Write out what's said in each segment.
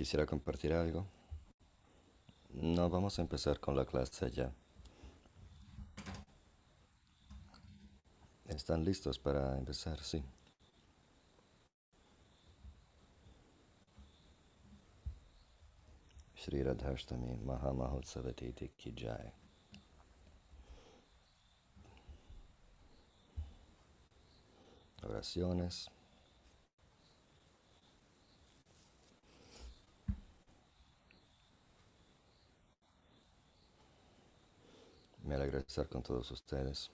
Quisiera compartir algo. No, vamos a empezar con la clase ya. ¿Están listos para empezar? Sí. Shri Radhashtami Mahamahotsavatiti ki jai. Oraciones. Me alegra con todos ustedes.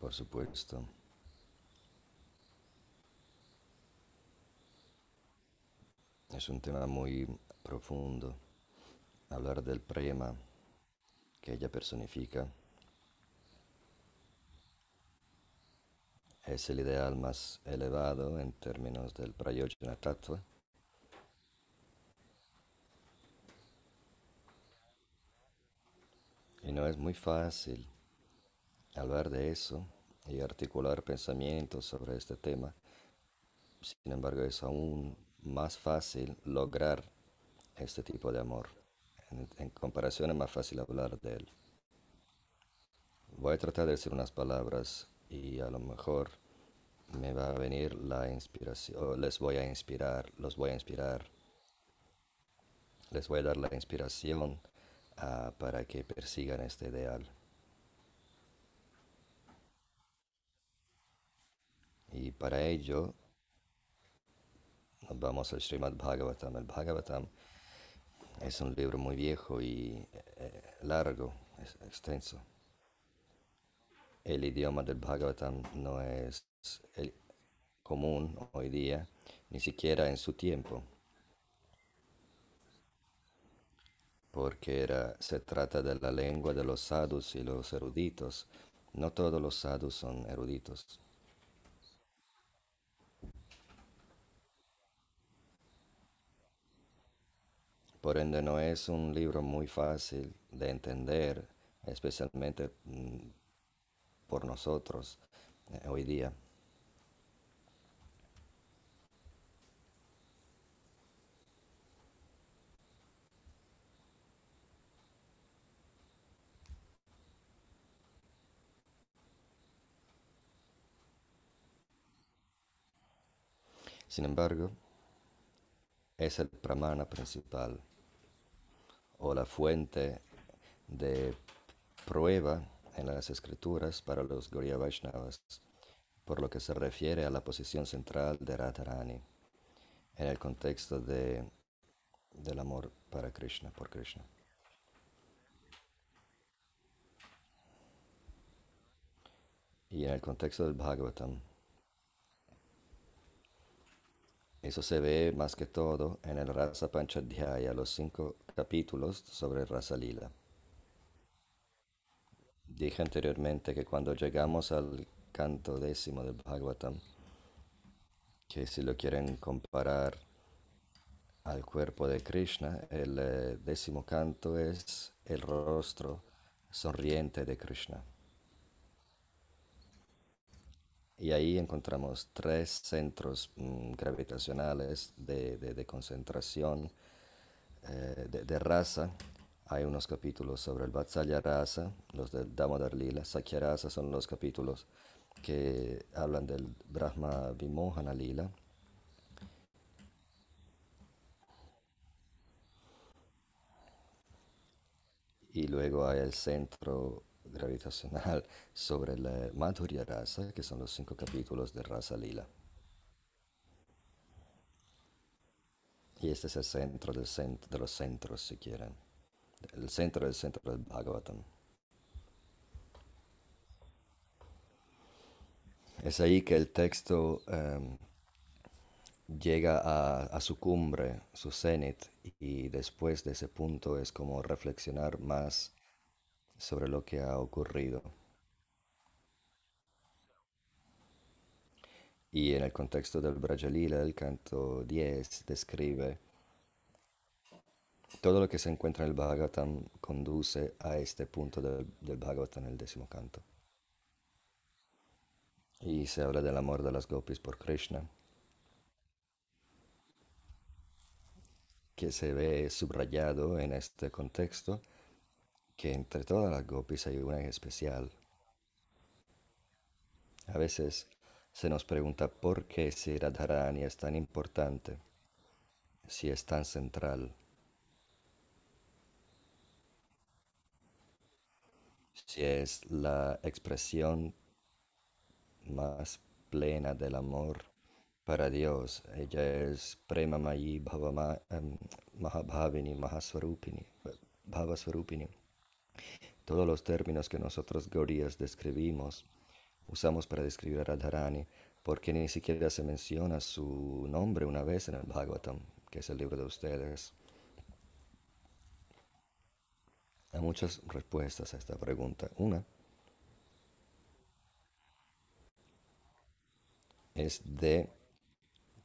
Por supuesto. Es un tema muy profundo. Hablar del prema que ella personifica es el ideal más elevado en términos del Prayojana Tattva. Y no es muy fácil hablar de eso y articular pensamientos sobre este tema. Sin embargo, es aún más fácil lograr este tipo de amor. En, comparación es más fácil hablar de él. Voy a tratar de decir unas palabras y a lo mejor me va a venir la inspiración, les voy a inspirar, los voy a inspirar, les voy a dar la inspiración uh, para que persigan este ideal. Y para ello vamos al Srimad Bhagavatam. El Bhagavatam es un libro muy viejo y eh, largo, es extenso. El idioma del Bhagavatam no es común hoy día, ni siquiera en su tiempo, porque era, se trata de la lengua de los sadhus y los eruditos. No todos los sadhus son eruditos. Por ende no es un libro muy fácil de entender, especialmente mm, por nosotros eh, hoy día. Sin embargo, es el pramana principal o la fuente de prueba en las escrituras para los Gaudiya Vaishnavas, por lo que se refiere a la posición central de Radharani en el contexto de, del amor para Krishna, por Krishna. Y en el contexto del Bhagavatam, eso se ve más que todo en el Rasa Panchadhyaya, los cinco capítulos sobre Rasa Lila. Dije anteriormente que cuando llegamos al canto décimo del Bhagavatam, que si lo quieren comparar al cuerpo de Krishna, el eh, décimo canto es el rostro sonriente de Krishna. Y ahí encontramos tres centros mm, gravitacionales de, concentración eh, de, raza. Hay unos capítulos sobre el Vatsalya Rasa, los del Damodar Lila. Sakya Rasa son los capítulos que hablan del Brahma Vimohana Lila. Y luego hay el centro gravitacional sobre la Madhurya Rasa, que son los cinco capítulos de Rasa Lila. Y este es el centro, del centro de los centros, si quieren. El centro del centro del Bhagavatam. Es ahí que el texto em, llega a, a, su cumbre, su cenit, y después de ese punto es como reflexionar más sobre lo que ha ocurrido. Y en el contexto del Brajalila, el canto 10 describe Todo lo que se encuentra en el Bhagavatam conduce a este punto del, del Bhagavatam, el décimo canto. Y se habla del amor de las gopis por Krishna, que se ve subrayado en este contexto, que entre todas las gopis hay una en especial. A veces se nos pregunta por qué si Radharani es tan importante, si es tan central, si es la expresión más plena del amor para Dios. Ella es Prema Mayi em, Mahabhavini Mahaswarupini, Bhavaswarupini. Todos los términos que nosotros Gauriyas describimos, usamos para describir a Radharani, porque ni siquiera se menciona su nombre una vez en el Bhagavatam, que es el libro de ustedes. Hay muchas respuestas a esta pregunta. Una es de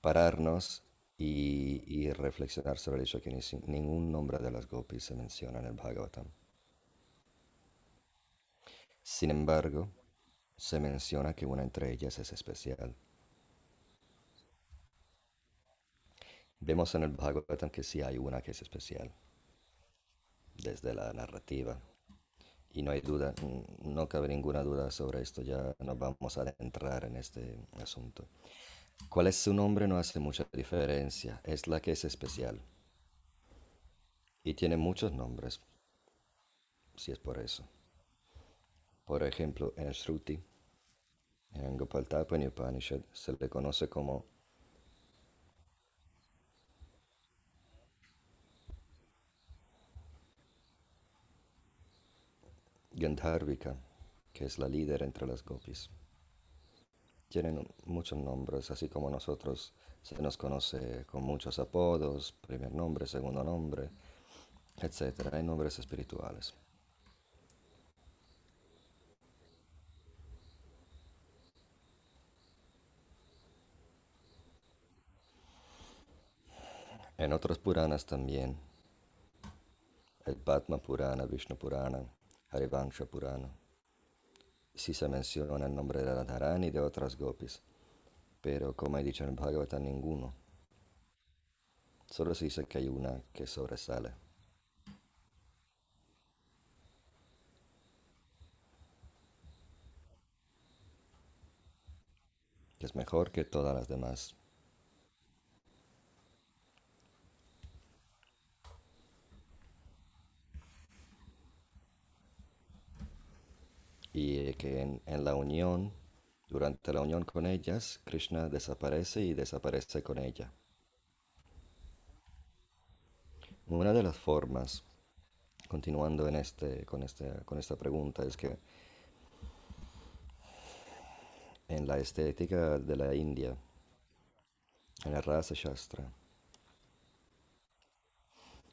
pararnos y, reflexionar sobre el hecho que ningún nombre de las gopis se menciona en el Bhagavatam. Sin embargo, se menciona que una entre ellas es especial. Vemos en el Bhagavatam que sí hay una que es especial, desde la narrativa. Y no hay duda, no cabe ninguna duda sobre esto, ya nos vamos a adentrar en este asunto. ¿Cuál es su nombre? No hace mucha diferencia, es la que es especial. Y tiene muchos nombres, si es por eso. Por ejemplo, en el Shruti, en Gopal Upanishad, se le conoce como Gandharvika, que es la líder entre las gopis. Tienen muchos nombres, así como nosotros se nos conoce con muchos apodos, primer nombre, segundo nombre, etc. Hay nombres espirituales. En otros Puranas también, el Padma Purana, Vishnu Purana, Harivansha Purana, sí se menciona el nombre de Radharani y de otras gopis, pero como he dicho en el Bhagavatam, ninguno. Solo se dice que hay una que sobresale. Es mejor que todas las demás. Y que en, la unión, durante la unión con ellas, Krishna desaparece y desaparece con ella. Una de las formas, continuando en este, con, este, con esta pregunta, es que en la estética de la India, en la raza Shastra,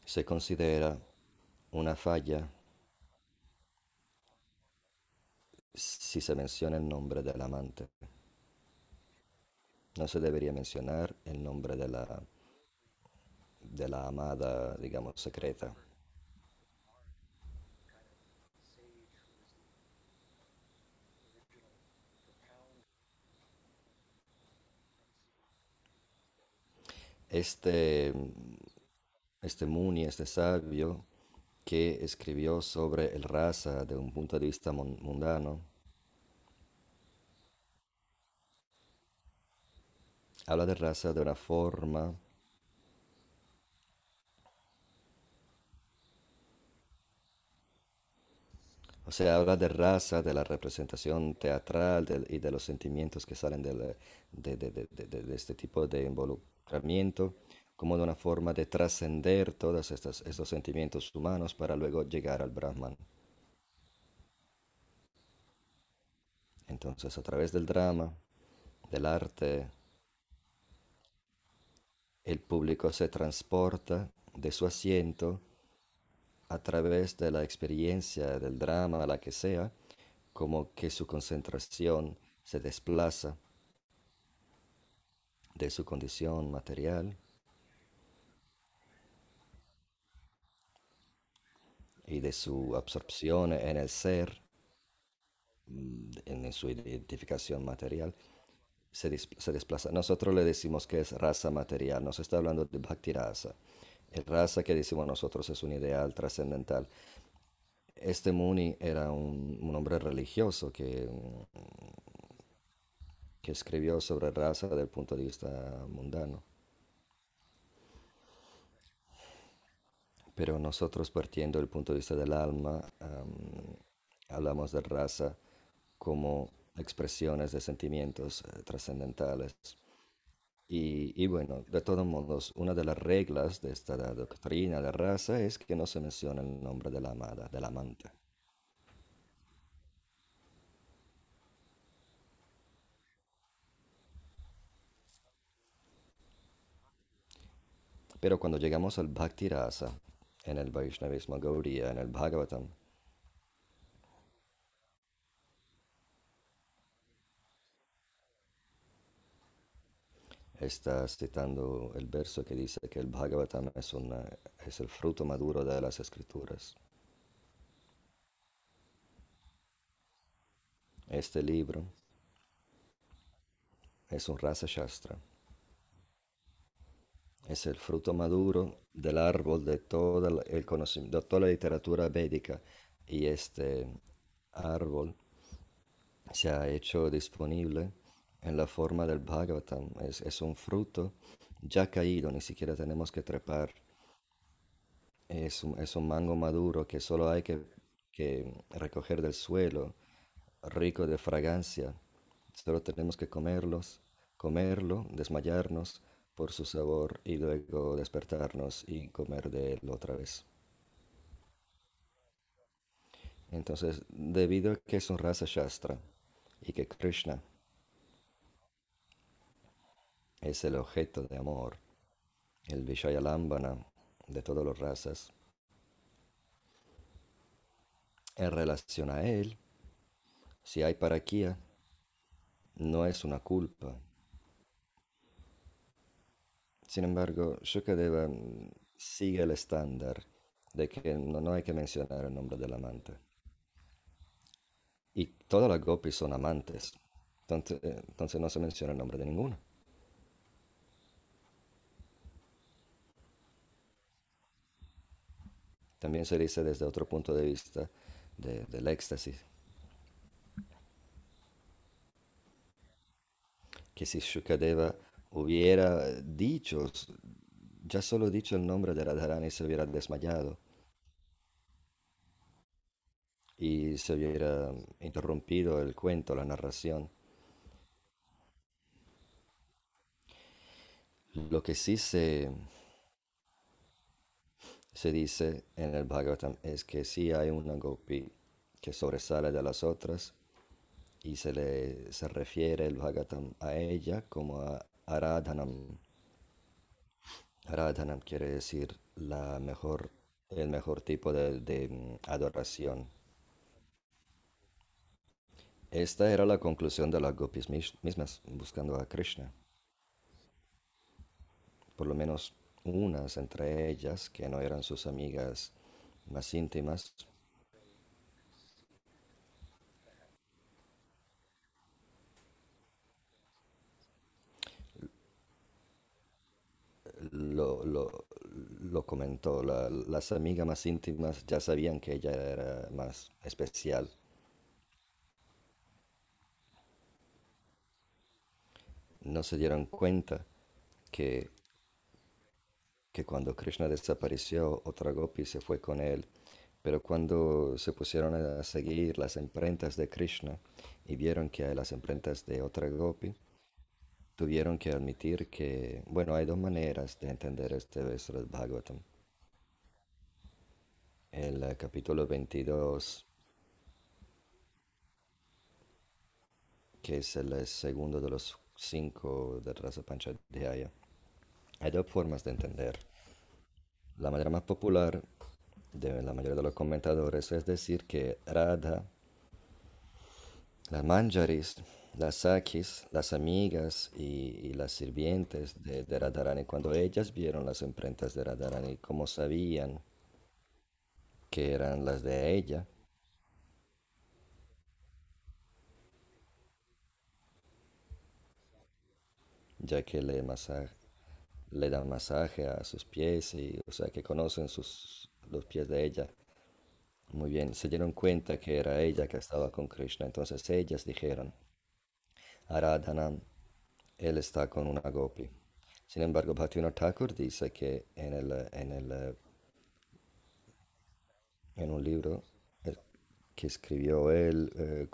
se considera una falla si se menciona el nombre del amante. No se debería mencionar el nombre de la, de la amada, digamos, secreta. Este, este Muni, este sabio, que escribió sobre el raza de un punto de vista mundano, habla de raza de una forma O sea, habla de raza, de la representación teatral y de los sentimientos que salen de, de, este tipo de involucramiento como de una forma de trascender todos estos, sentimientos humanos para luego llegar al Brahman. Entonces, a través del drama, del arte, el público se transporta de su asiento a través de la experiencia del drama, la que sea, como que su concentración se desplaza de su condición material y de su absorción en el ser, mm, en su identificación material, se, desplaza. Nosotros le decimos que es raza material, no se está hablando de Bhakti rasa. El raza que decimos nosotros es un ideal trascendental. Este Muni era un, un hombre religioso que, que escribió sobre raza desde el punto de vista mundano. Pero nosotros partiendo del punto de vista del alma, am, hablamos de raza como expresiones de sentimientos eh, trascendentales. Y, y bueno, de todos modos, una de las reglas de esta doctrina de raza es que no se menciona el nombre de la amada, del amante. Pero cuando llegamos al Bhakti en el Vaishnavismo Gaudiya, en el Bhagavatam, está citando el verso que dice que el Bhagavatam es, es el fruto maduro de las escrituras. Este libro es un Rasa Shastra, es el fruto maduro del árbol de todo el conocimiento, toda la literatura védica y este árbol se ha hecho disponible en la forma del Bhagavatam. Es, es un fruto ya caído, ni siquiera tenemos que trepar. Es un, es un mango maduro que solo hay que, que recoger del suelo, rico de fragancia. Solo tenemos que comerlos, comerlo, desmayarnos por su sabor y luego despertarnos y comer de él otra vez. Entonces, debido a que es un rasa shastra y que Krishna es el objeto de amor, el Vishayalambana de todas las razas, en relación a él, si hay paraquía, no es una culpa. Sin embargo, Shukadeva sigue el estándar de que no, hay que mencionar el nombre del amante. Y todas las gopis son amantes, entonces, entonces no se menciona el nombre de ninguna. También se dice desde otro punto de vista de- del éxtasis, que si Shukadeva hubiera dicho, ya solo dicho el nombre de Radharani se hubiera desmayado y se hubiera interrumpido el cuento, la narración. Lo que sí se, se dice en el Bhagavatam es que sí hay una gopi que sobresale de las otras y se le se refiere el Bhagavatam a ella como a Aradhanam. Aradhanam quiere decir la mejor, el mejor tipo de, de, mm, adoración. Esta era la conclusión de las gopis mis- mismas buscando a Krishna. Por lo menos unas entre ellas, que no eran sus amigas más íntimas, lo, lo, comentó. La- las amigas más íntimas ya sabían que ella era más especial. No se dieron cuenta que, que cuando Krishna desapareció, otra gopi se fue con él. Pero cuando se pusieron a seguir las imprentas de Krishna y vieron que hay las imprentas de otra gopi, tuvieron que admitir que, bueno, hay dos maneras de entender este del Bhagavatam. El eh, capítulo 22, que es el eh, segundo de los cinco de Rasa Panchadhyaya, hay dos formas de entender. La manera más popular de la mayoría de los comentadores es decir que Radha, las Manjaris, las Sakis, las amigas y, las sirvientes de, de Radharani, cuando ellas vieron las imprentas de Radharani, como sabían que eran las de ella, ya que le, masaje, le dan masaje a sus pies y, o sea, que conocen sus, los pies de ella. Muy bien. Se dieron cuenta que era ella que estaba con Krishna, entonces ellas dijeron, Aradhanam, él está con una gopi. Sin embargo, Bhaktivinoda Thakur dice que en, el, en, el, en un libro eh, que escribió él eh,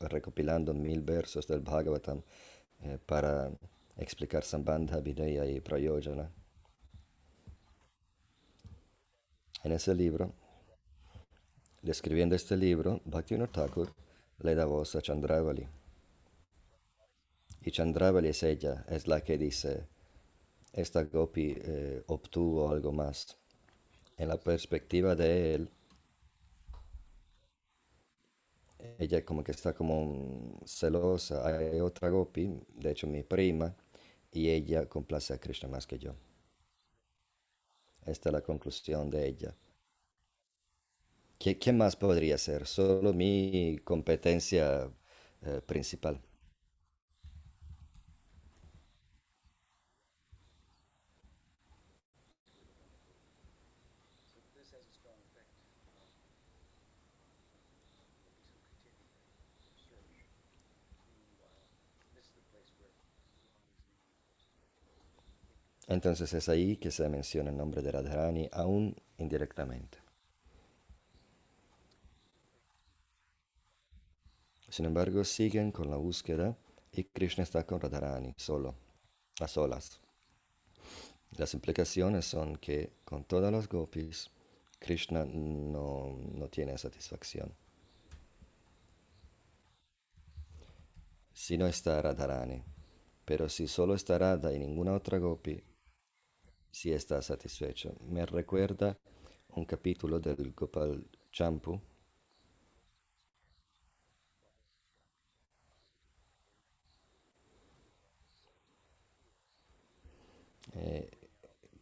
recopilando mil versos del Bhagavatam eh, para explicar Sambandha, Videya y Prayojana. En ese libro, describiendo este libro, Bhaktivinoda Thakur le da voz a Chandravali. Y Chandravali es ella, es la que dice, esta Gopi eh, obtuvo algo más. En la perspectiva de él, ella como que está como celosa. Hay otra Gopi, de hecho mi prima, y ella complace a Krishna más que yo. Esta es la conclusión de ella. ¿Qué, qué más podría ser? Solo mi competencia eh, principal. Entonces es ahí que se menciona el nombre de Radharani, aún indirectamente. Sin embargo, siguen con la búsqueda y Krishna está con Radharani, solo, a solas. Las implicaciones son que con todas las gopis, Krishna no, no tiene satisfacción. Si no está Radharani, pero si solo está Radha y ninguna otra gopi, sí está satisfecho. Me recuerda un capítulo del Gopal Champu eh,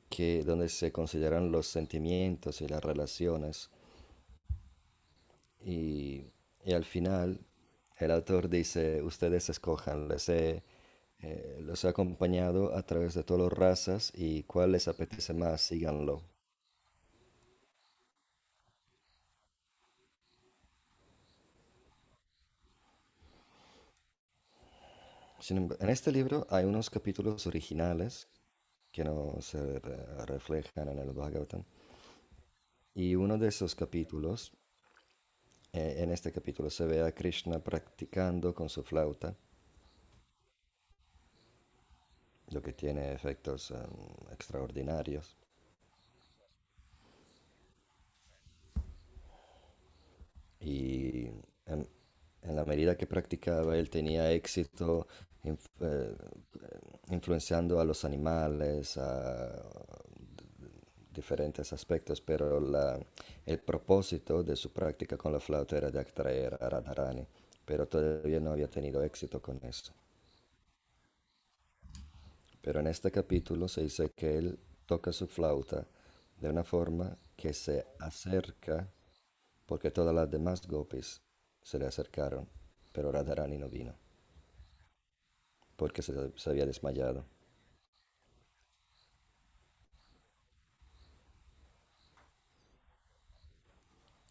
que donde se consideran los sentimientos y las relaciones y, y al final el autor dice ustedes escojan les he, eh, los he acompañado a través de todas las razas y cuál les apetece más síganlo. En este libro hay unos capítulos originales que no se re- reflejan en el Bhagavatam. Y uno de esos capítulos eh, en este capítulo se ve a Krishna practicando con su flauta lo que tiene efectos em, extraordinarios. Y en, en la medida que practicaba, él tenía éxito eh, influenciando a los animales, a diferentes aspectos, pero la- el propósito de su práctica con la flauta era de atraer a Radharani, pero todavía no había tenido éxito con eso. Pero en este capítulo se dice que él toca su flauta de una forma que se acerca, porque todas las demás gopis se le acercaron, pero Radharani no vino, porque se, había desmayado.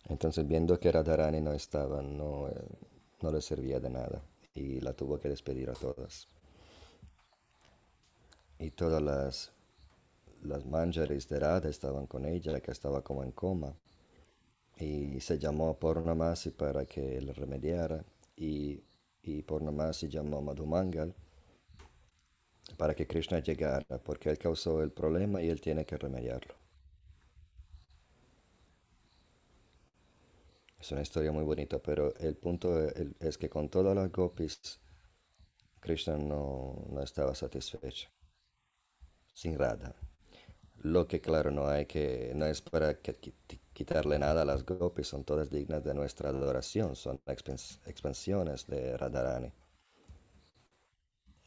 Entonces, viendo que Radharani no estaba, eh, no le servía de nada y la tuvo que despedir a todas. Y todas las, las de Radha estaban con ella, que estaba como en coma. Y se llamó a Purnamasi para que le remediara. Y, y Purnamasi llamó a Madhumangal para que Krishna llegara, porque él causó el problema y él tiene que remediarlo. Es una historia muy bonita, pero el punto es que con todas las gopis, Krishna no, no estaba satisfecho, sin Radha. Lo que claro no hay que, no es para que qui- quitarle nada a las gopis, son todas dignas de nuestra adoración, son expans- expansiones de Radharani,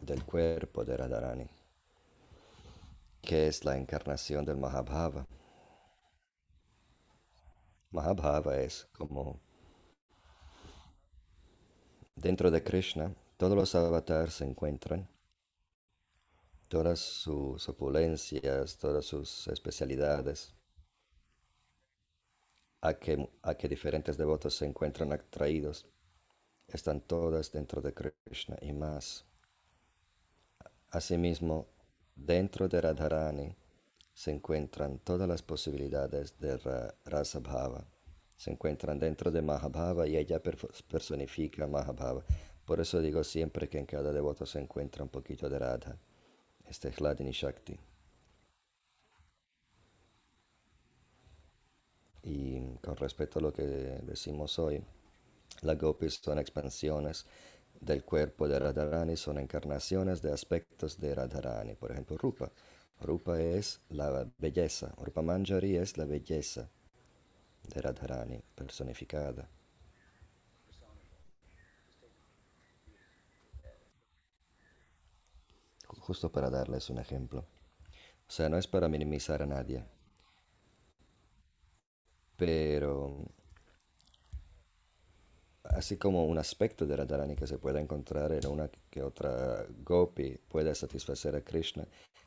del cuerpo de Radharani, que es la encarnación del Mahabhava. Mahabhava es como dentro de Krishna, todos los avatars se encuentran, todas sus opulencias, todas sus especialidades, a que, a que diferentes devotos se encuentran atraídos, están todas dentro de Krishna y más. Asimismo, dentro de Radharani se encuentran todas las posibilidades de Rasa Bhava. Se encuentran dentro de Mahabhava y ella personifica Mahabhava. Por eso digo siempre que en cada devoto se encuentra un poquito de Radha. Este es Hladini Shakti. Y con respecto a lo que decimos hoy, las gopis son expansiones del cuerpo de Radharani, son encarnaciones de aspectos de Radharani. Por ejemplo, Rupa. Rupa es la belleza. Rupa Manjari es la belleza de Radharani personificada. Justo para darles un ejemplo. O sea, no es para minimizar a nadie, pero así como un aspecto de Radharani que se puede encontrar en una que otra gopi puede satisfacer a Krishna,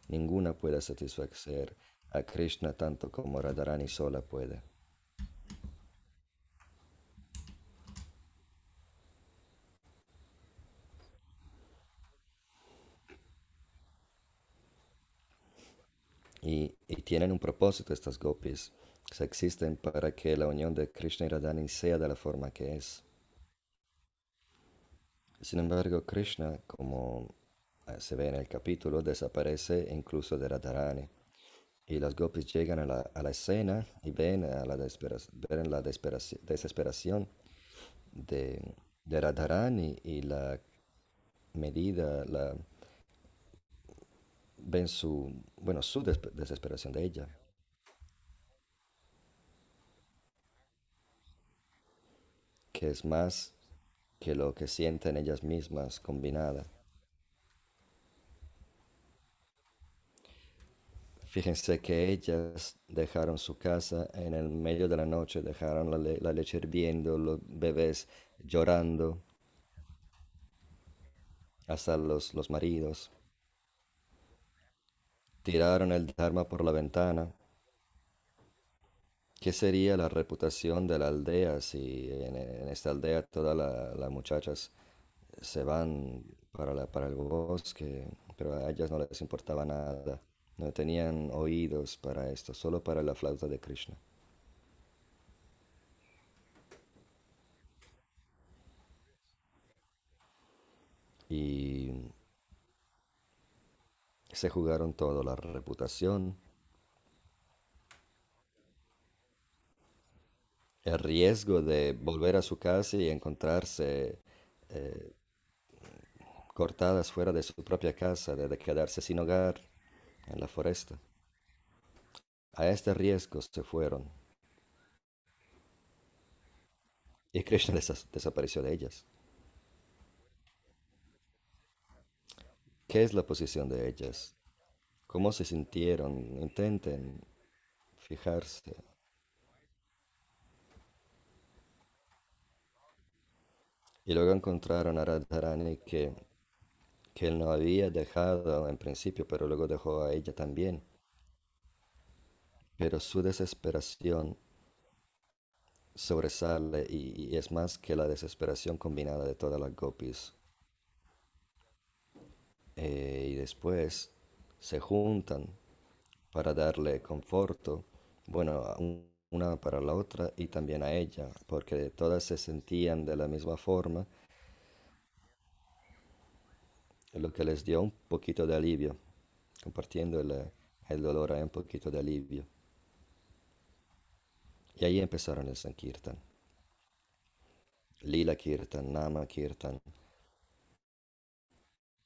ninguna puede satisfacer a Krishna tanto como Radharani sola puede. Y, tienen un propósito estas gopis. Se existen para que la unión de Krishna y Radharani sea de la forma que es. Sin embargo, Krishna, como eh, se ve en el capítulo, desaparece incluso de Radharani. Y las gopis llegan a la, escena y ven, a la, ven la desesperación de, de Radharani y la medida, la, ven su, bueno, su desesperación de ella. que es más que lo que sienten ellas mismas combinada. Fíjense que ellas dejaron su casa en el medio de la noche, dejaron la, leche hirviendo, los bebés llorando, hasta los, los maridos. Tiraron el Dharma por la ventana ¿Qué sería la reputación de la aldea si en, esta aldea todas las muchachas se van para, la, para el bosque, pero a ellas no les importaba nada, no tenían oídos para esto, solo para la flauta de Krishna. Se jugaron todo, la reputación, el riesgo de volver a su casa y encontrarse eh, cortadas fuera de su propia casa, de, quedarse sin hogar en la foresta. A este riesgo se fueron. Y Krishna desapareció de ellas. ¿Qué es la posición de ellas? ¿Cómo se sintieron? Intenten fijarse. Y luego encontraron a Radharani que, que él no había dejado en principio, pero luego dejó a ella también. Pero su desesperación sobresale y, es más que la desesperación combinada de todas las gopis. Eh, y después se juntan para darle conforto, bueno, un, una para la otra y también a ella, porque todas se sentían de la misma forma, lo que les dio un poquito de alivio, compartiendo el, el dolor hay un poquito de alivio. Y ahí empezaron el Sankirtan. Lila Kirtan, Nama Kirtan,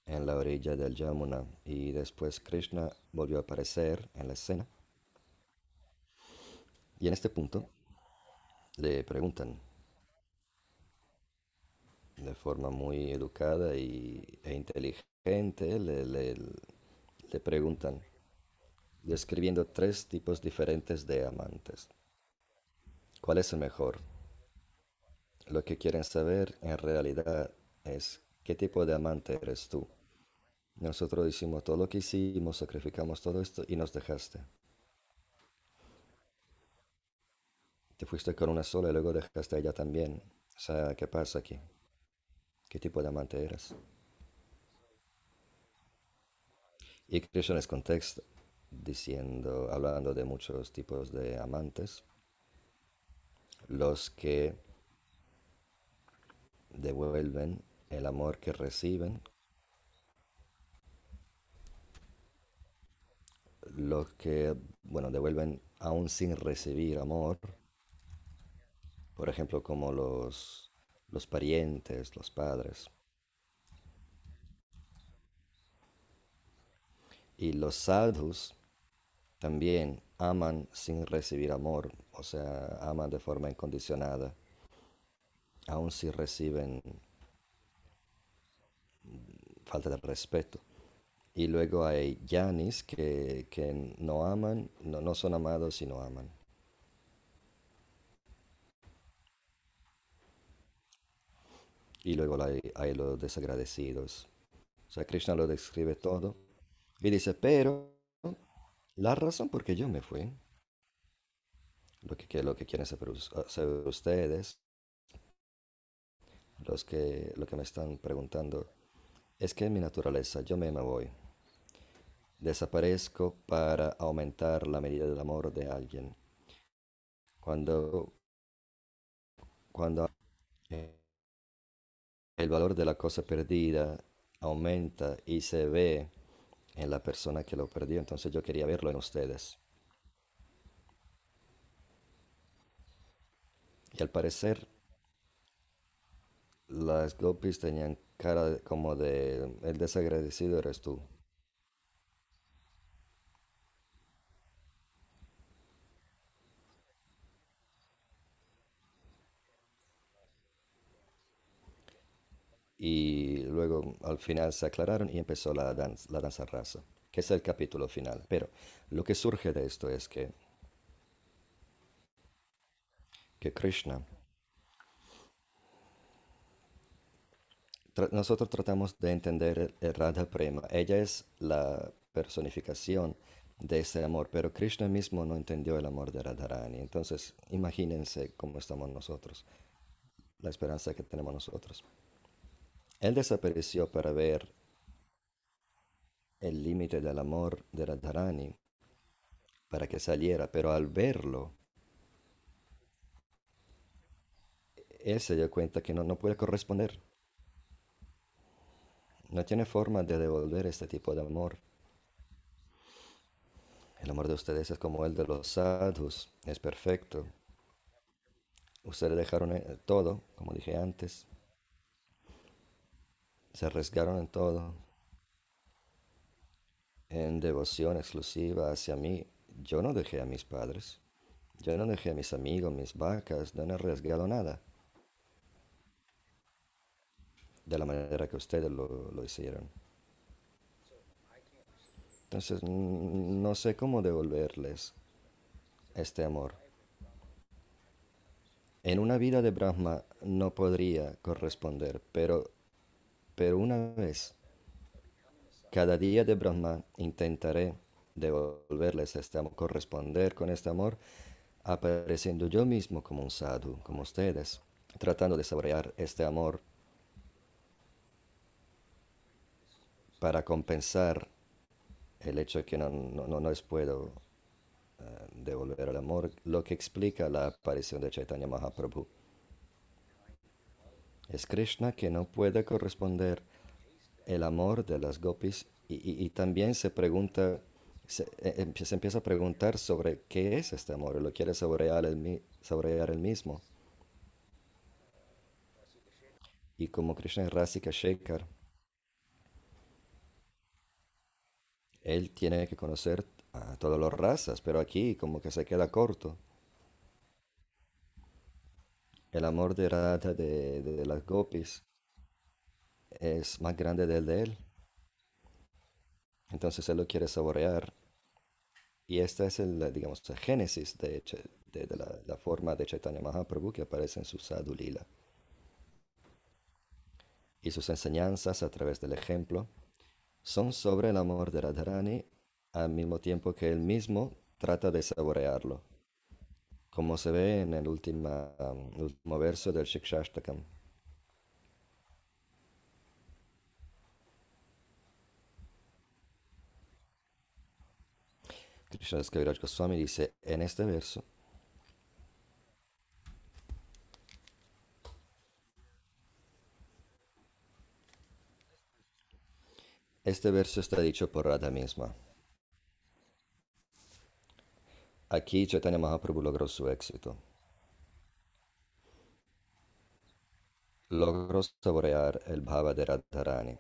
en la orilla del Yamuna. Y después Krishna volvió a aparecer en la escena y en este punto le preguntan de forma muy educada y, e inteligente, le, le preguntan describiendo tres tipos diferentes de amantes. ¿Cuál es el mejor? Lo que quieren saber en realidad es qué tipo de amante eres tú. Nosotros hicimos todo lo que hicimos, sacrificamos todo esto y nos dejaste. Te fuiste con una sola y luego dejaste a ella también. O sea, ¿qué pasa aquí? ¿Qué tipo de amante eres? Y Krishna les contexto diciendo, hablando de muchos tipos de amantes, los que devuelven el amor que reciben, los que, bueno, devuelven aún sin recibir amor, por ejemplo, como los, los parientes, los padres, y los sadhus también aman sin recibir amor, o sea, aman de forma incondicionada, aun si reciben falta de respeto. Y luego hay yanis que, que no aman, no, no son amados y no aman. Y luego hay, hay los desagradecidos. O sea, Krishna lo describe todo. Y dice, pero la razón por qué yo me fui, lo que, lo que quieren saber, saber ustedes, los que, lo que me están preguntando, es que en mi naturaleza yo me voy. Desaparezco para aumentar la medida del amor de alguien. Cuando, cuando eh, el valor de la cosa perdida aumenta y se ve en la persona que lo perdió, entonces yo quería verlo en ustedes. Y al parecer las gopis tenían cara como de el desagradecido eres tú. Y luego al final se aclararon y empezó la danza, la danza rasa, que es el capítulo final. Pero lo que surge de esto es que, que Krishna, tra- nosotros tratamos de entender Radha Prema. Ella es la personificación de ese amor, pero Krishna mismo no entendió el amor de Radharani. Entonces, imagínense cómo estamos nosotros, la esperanza que tenemos nosotros. Él desapareció para ver el límite del amor de Radharani para que saliera, pero al verlo, él se dio cuenta que no, no puede corresponder, tiene forma de devolver este tipo de amor. El amor de ustedes es como el de los sadhus, es perfecto. Ustedes dejaron eh, todo, como dije antes, se arriesgaron en todo, en devoción exclusiva hacia mí. Yo no dejé a mis padres, yo no dejé a mis amigos, mis vacas, no he arriesgado nada de la manera que ustedes lo, hicieron. Entonces, no sé cómo devolverles este amor. En una vida de Brahma no podría corresponder, pero, pero una vez, cada día de Brahma intentaré devolverles este amor, corresponder con este amor, apareciendo yo mismo como un sadhu, como ustedes, tratando de saborear este amor para compensar el hecho de que no, no, no, no les puedo eh, devolver el amor, lo que explica la aparición de Chaitanya Mahaprabhu. Es Krishna que no puede corresponder el amor de las gopis y, y- también se pregunta, se, eh, empie- se empieza a preguntar sobre qué es este amor, lo quiere saborear el, saborear el mismo. Y como Krishna es Rasika Shekhar, él tiene que conocer a todas las razas, pero aquí como que se queda corto. El amor de Radha de, de las gopis es más grande del de él. Entonces él lo quiere saborear. Y esta es el, digamos, el génesis de, la, la forma de Chaitanya Mahaprabhu que aparece en su Sadhu Lila. Y sus enseñanzas a través del ejemplo son sobre el amor de Radharani al mismo tiempo que él mismo trata de saborearlo, como se ve en el última, um, último verso del Shikshashtakam. Krishna Kaviraj Goswami dice en este verso, este verso está dicho por Radha misma. Aquí Chaitanya Mahaprabhu logró su éxito. Logró saborear el bhava de Radharani.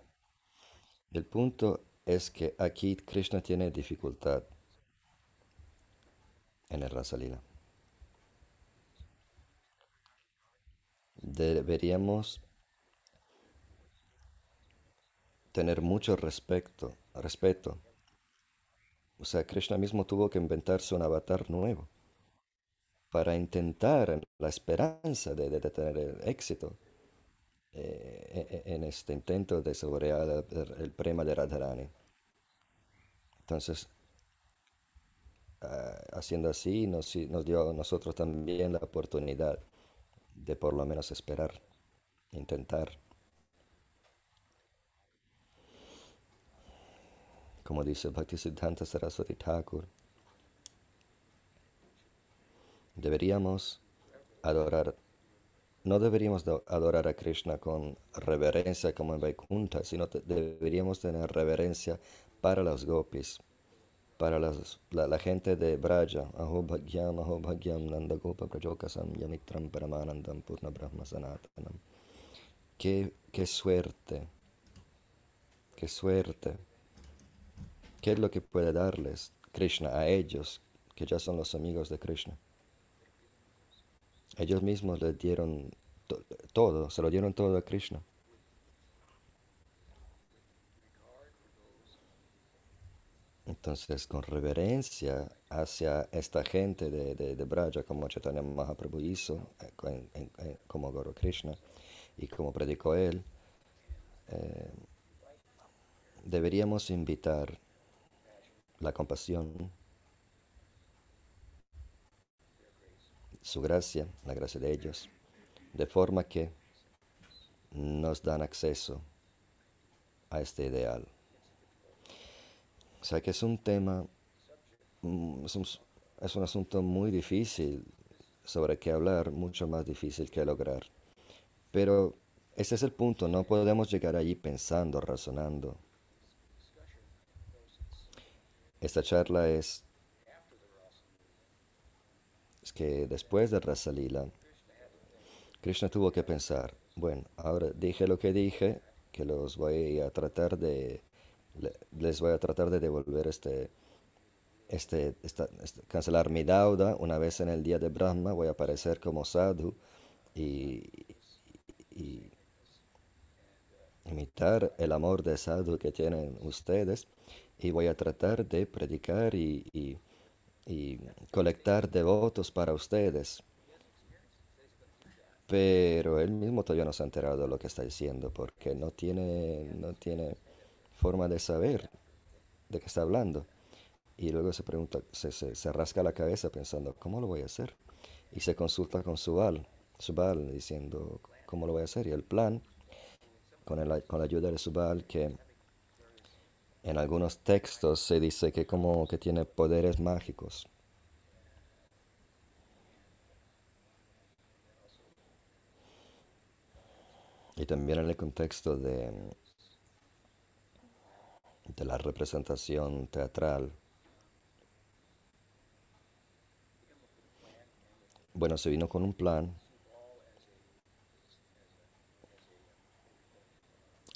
El punto es que aquí Krishna tiene dificultad en el Rasalila. Deberíamos tener mucho respeto, respeto. O sea, Krishna mismo tuvo que inventarse un avatar nuevo para intentar la esperanza de, tener éxito eh, e, e, en este intento de saborear el, el prema de Radharani. Entonces, Ah, haciendo así nos, nos dio a nosotros también la oportunidad de por lo menos esperar, intentar. Como dice Bhaktisiddhanta Saraswati Thakur, deberíamos adorar, no deberíamos adorar a Krishna con reverencia como en Vaikuntha, sino deberíamos tener reverencia para los gopis, para las, la, gente de Braja, Aho qué suerte, qué suerte. ¿Qué es lo que puede darles Krishna a ellos, que ya son los amigos de Krishna? Ellos mismos le dieron to todo, se lo dieron todo a Krishna. Entonces, con reverencia hacia esta gente de, de, de Braja, como Chaitanya Mahaprabhu hizo, eh, como Guru Krishna, y como predicó él, eh, deberíamos invitar la compasión, su gracia, la gracia de ellos, de forma que nos dan acceso a este ideal. O sea que es un tema, mm, es un, es un asunto muy difícil sobre qué hablar, mucho más difícil que lograr. Pero ese es el punto, no podemos llegar allí pensando, razonando. Esta charla es, es que después de Rasalila, Krishna tuvo que pensar, bueno, ahora dije lo que dije, que los voy a tratar de les voy a tratar de devolver este, este, este, cancelar mi deuda. Una vez en el día de Brahma voy a aparecer como sadhu y, y, imitar el amor de sadhu que tienen ustedes y voy a tratar de predicar y, y, colectar devotos para ustedes. Pero él mismo todavía no se ha enterado de lo que está diciendo porque no tiene, no tiene forma de saber de qué está hablando. Y luego se pregunta, se, se, se, rasca la cabeza pensando, ¿cómo lo voy a hacer? Y se consulta con su Subal, diciendo, ¿cómo lo voy a hacer? Y el plan, con, el, con la ayuda de Subal, que en algunos textos se dice que como que tiene poderes mágicos. Y también en el contexto de de la representación teatral. Bueno, se vino con un plan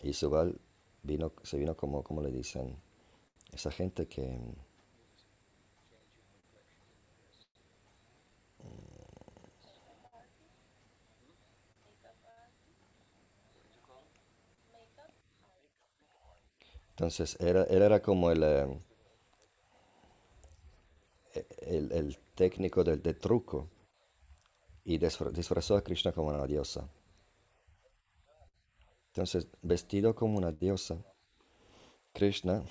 y Subal vino, se vino como, como le dicen, esa gente que Entonces, era, él era como el, eh, el, el, técnico del, del truco y disfra- disfrazó a Krishna como una diosa. Entonces, vestido como una diosa, Krishna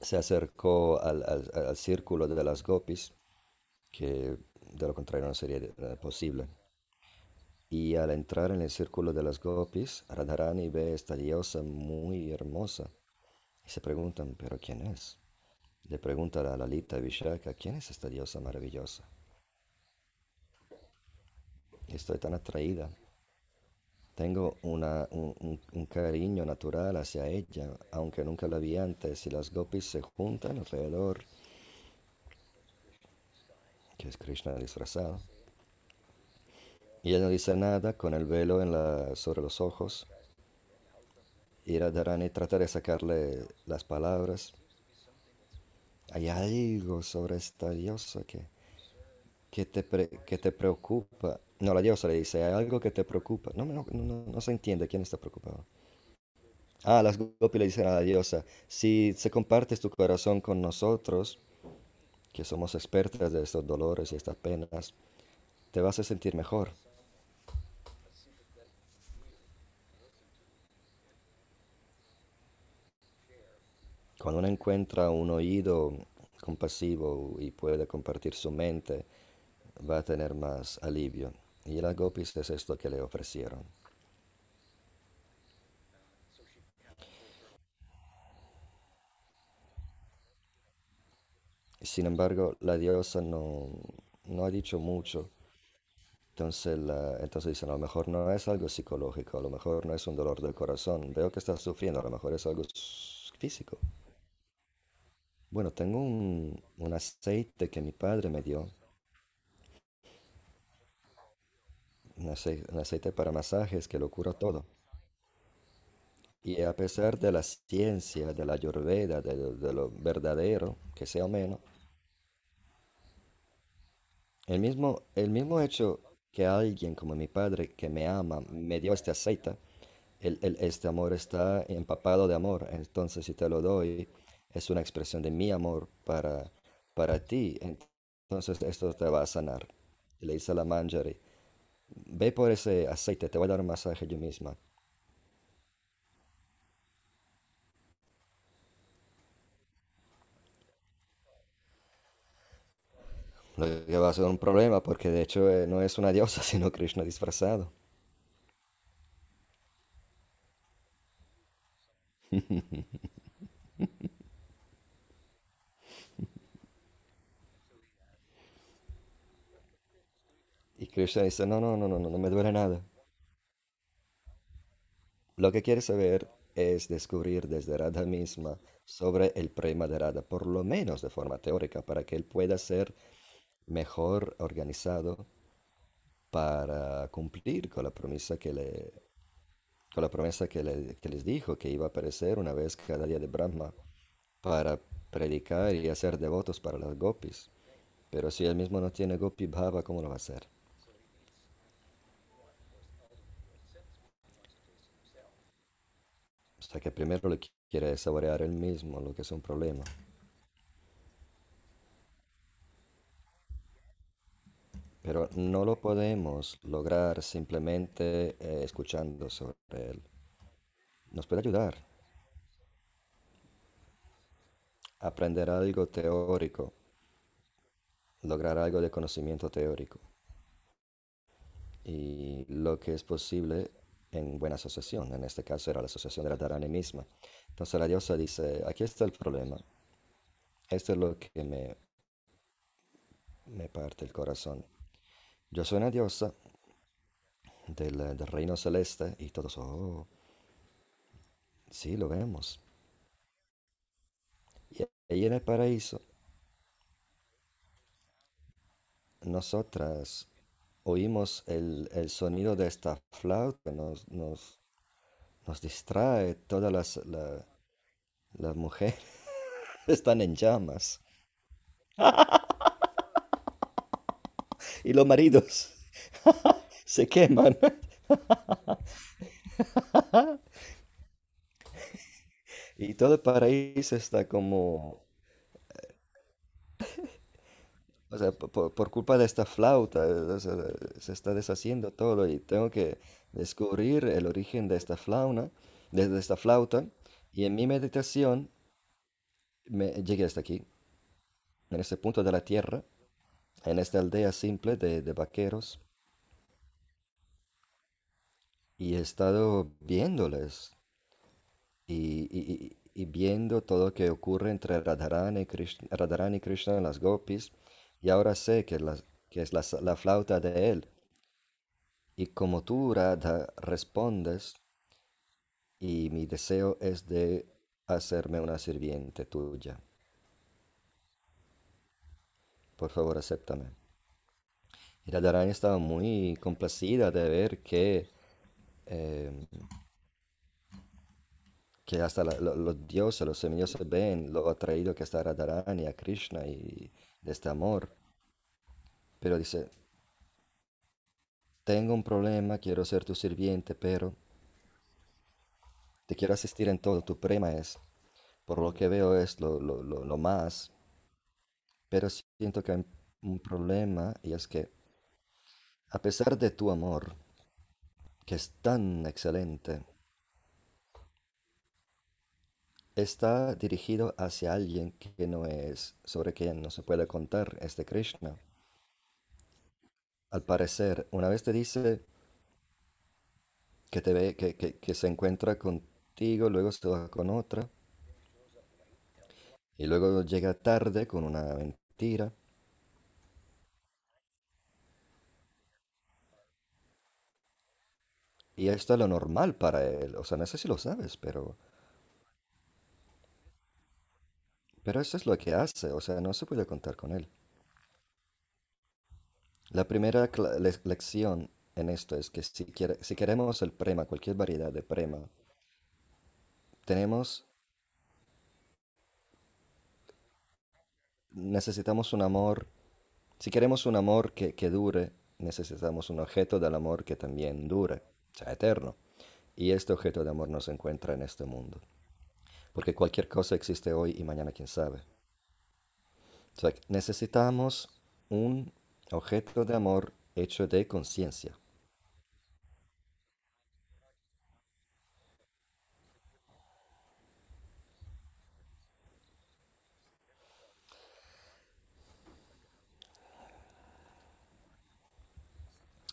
se acercó al, al- al círculo de las gopis, que de lo contrario no sería posible. Y al entrar en el círculo de las gopis, Radharani ve esta diosa muy hermosa y se preguntan, ¿pero quién es? Le pregunta a Lalita Vishaka, ¿quién es esta diosa maravillosa? Estoy tan atraída. Tengo una- un, un- cariño natural hacia ella, aunque nunca la vi antes, y las gopis se juntan alrededor, que es Krishna disfrazado. Y ella no dice nada con el velo en la, sobre los ojos. Y Radharani trata de sacarle las palabras. Hay algo sobre esta diosa que, que te, pre- que te preocupa. No, la diosa le dice, hay algo que te preocupa. No, no, no, no se entiende quién está preocupado. Ah, las gopis le dicen a la diosa, si se compartes tu corazón con nosotros, que somos expertas de estos dolores y estas penas, te vas a sentir mejor. Cuando uno encuentra un oído compasivo y puede compartir su mente, va a tener más alivio. Y las gopis es esto que le ofrecieron. Sin embargo, la diosa no, no ha dicho mucho. Entonces, la- entonces dicen, a lo mejor no es algo psicológico, a lo mejor no es un dolor del corazón. Veo que estás sufriendo, a lo mejor es algo físico. Bueno, tengo un, un aceite que mi padre me dio, un aceite, para masajes que lo cura todo. Y a pesar de la ciencia, de la ayurveda, de, de lo verdadero, que sea o menos, el mismo, el mismo hecho que alguien como mi padre que me ama me dio este aceite, el, el- este amor está empapado de amor. Entonces, si te lo doy, es una expresión de mi amor para, para ti. Entonces, esto te va a sanar. Le dice la Manjari, ve por ese aceite, te voy a dar un masaje yo misma. Lo que va a ser un problema porque de hecho eh, no es una diosa, sino Krishna disfrazado. Krishna dice, no, no, no, no, no, no me duele nada. Lo que quiere saber es descubrir desde Radha misma sobre el prema de Radha, por lo menos de forma teórica, para que él pueda ser mejor organizado para cumplir con la promesa que le, con la promesa que, le- que les dijo que iba a aparecer una vez cada día de Brahma para predicar y hacer devotos para las gopis. Pero si él mismo no tiene gopi bhava, ¿cómo lo va a hacer? Sea que primero le quiere saborear él mismo, lo que es un problema. Pero no lo podemos lograr simplemente eh, escuchando sobre él. Nos puede ayudar aprender algo teórico, lograr algo de conocimiento teórico y lo que es posible en buena asociación. En este caso era la asociación de la Dharani misma. Entonces la diosa dice, aquí está el problema. Esto es lo que me, me parte el corazón. Yo soy una diosa del, del reino celeste y todos, oh, sí, lo vemos. Y ahí en el paraíso, nosotras oímos el, el sonido de esta flauta, nos, nos, nos distrae, todas las, la- las mujeres están en llamas. Y los maridos se queman. Y todo el paraíso está como sea, po- por, culpa de esta flauta, o se está deshaciendo todo y tengo que descubrir el origen de esta flauna, de, esta flauta. Y en mi meditación me llegué hasta aquí, en este punto de la tierra, en esta aldea simple de, de vaqueros, y he estado viéndoles y, y- viendo todo lo que ocurre entre Radharani y Krishna, Radharani Krishna las gopis, y ahora sé que, las- que es la, la flauta de él. Y como tú, Radha, respondes, y mi deseo es de hacerme una sirviente tuya. Por favor, acéptame. Y Radharani estaba muy complacida de ver que, eh, que hasta la- lo- los dioses, los semidioses ven lo atraído que está Radharani a Krishna y de este amor. Pero dice, tengo un problema, quiero ser tu sirviente, pero te quiero asistir en todo. Tu prema es, por lo que veo, es lo, lo, lo, lo más. Pero siento que hay un problema y es que a pesar de tu amor, que es tan excelente, está dirigido hacia alguien que no es, sobre quien no se puede contar, este Krishna. Al parecer, una vez te dice que te ve, que, que, que se encuentra contigo, luego se va con otra, y luego llega tarde con una mentira, y esto es lo normal para él. O sea, no sé si lo sabes, pero, pero eso es lo que hace, o sea, no se puede contar con él. La primera lección en esto es que si, quiere- si queremos el prema, cualquier variedad de prema, tenemos, necesitamos un amor, si queremos un amor que, que dure, necesitamos un objeto del amor que también dure, sea eterno. Y este objeto de amor no se encuentra en este mundo, porque cualquier cosa existe hoy y mañana quién sabe. Necesitamos un objeto de amor hecho de conciencia.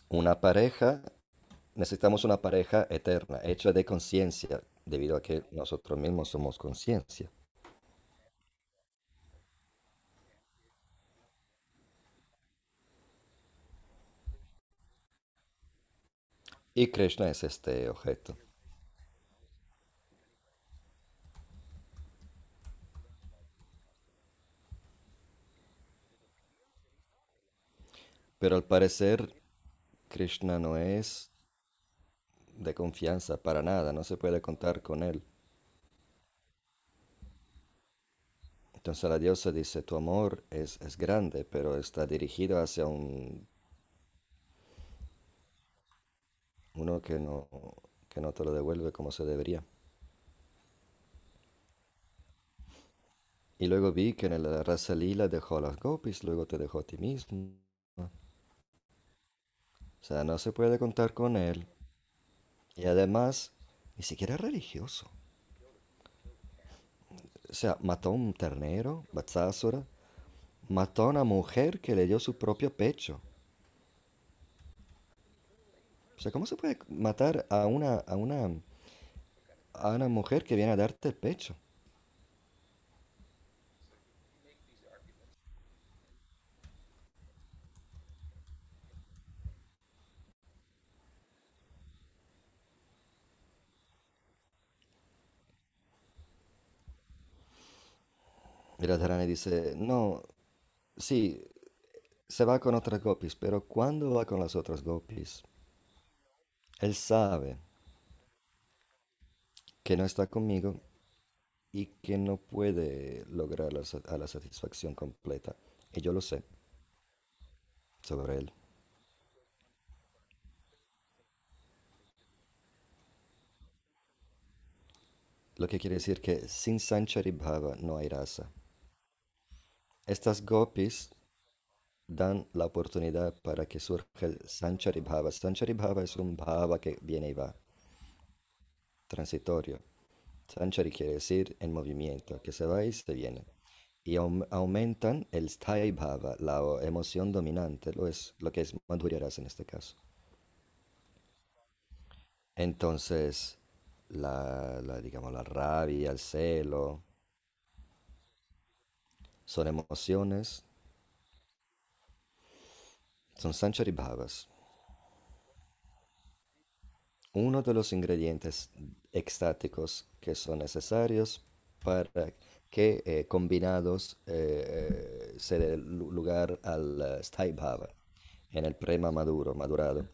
Una pareja, necesitamos una pareja eterna, hecha de conciencia, debido a que nosotros mismos somos conciencia. Y Krishna es este objeto. Pero al parecer, Krishna no es de confianza para nada, no se puede contar con él. Entonces la diosa dice, tu amor es, es grande, pero está dirigido hacia un, uno que no, que no te lo devuelve como se debería. Y luego vi que en la Rasa Lila dejó a las gopis, luego te dejó a ti mismo. O sea, no se puede contar con él. Y además, ni siquiera religioso. O sea, mató a un ternero, Batsásora, mató a una mujer que le dio su propio pecho. O sea, ¿cómo se puede matar a una, a una, a una mujer que viene a darte el pecho? Y Radharani dice, no, sí, se va con otras gopis, pero ¿cuándo va con las otras gopis? Él sabe que no está conmigo y que no puede lograr la, a la satisfacción completa. Y yo lo sé sobre él. Lo que quiere decir que sin Sanchari Bhava no hay rasa. Estas gopis dan la oportunidad para que surja el Sanchari Bhava. Sanchari Bhava es un Bhava que viene y va, transitorio. Sanchari quiere decir en movimiento, que se va y se viene. Y aum- aumentan el Sthaya Bhava, la emoción dominante, lo, es, lo que es Madhurya en este caso. Entonces, la, la, digamos, la rabia, el celo, son emociones, son Sanchari Bhavas. Uno de los ingredientes extáticos que son necesarios para que eh, combinados eh, eh, se dé lu- lugar al eh, Sthai Bhava, en el prema maduro, madurado.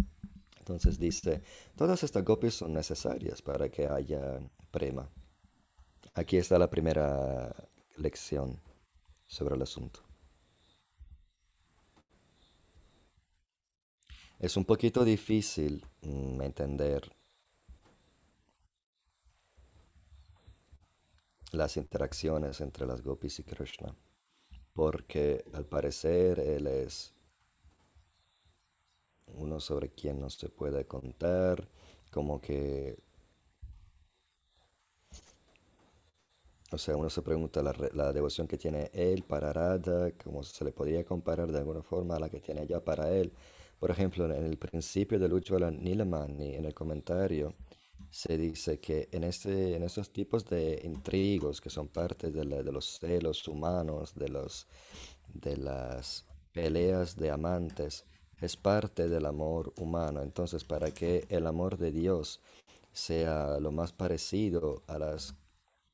Entonces dice, todas estas gopis son necesarias para que haya prema. Aquí está la primera lección sobre el asunto. Es un poquito difícil mm, entender las interacciones entre las gopis y Krishna, porque al parecer él es uno sobre quien no se puede contar, como que, o sea, uno se pregunta la, la devoción que tiene él para Radha, como se le podría comparar de alguna forma a la que tiene ella para él. Por ejemplo, en el principio del Ujjvala Nilamani, en el comentario, se dice que en, este, en estos tipos de intrigos que son parte de, de los celos humanos, de los, de las peleas de amantes, es parte del amor humano. Entonces, para que el amor de Dios sea lo más parecido a las,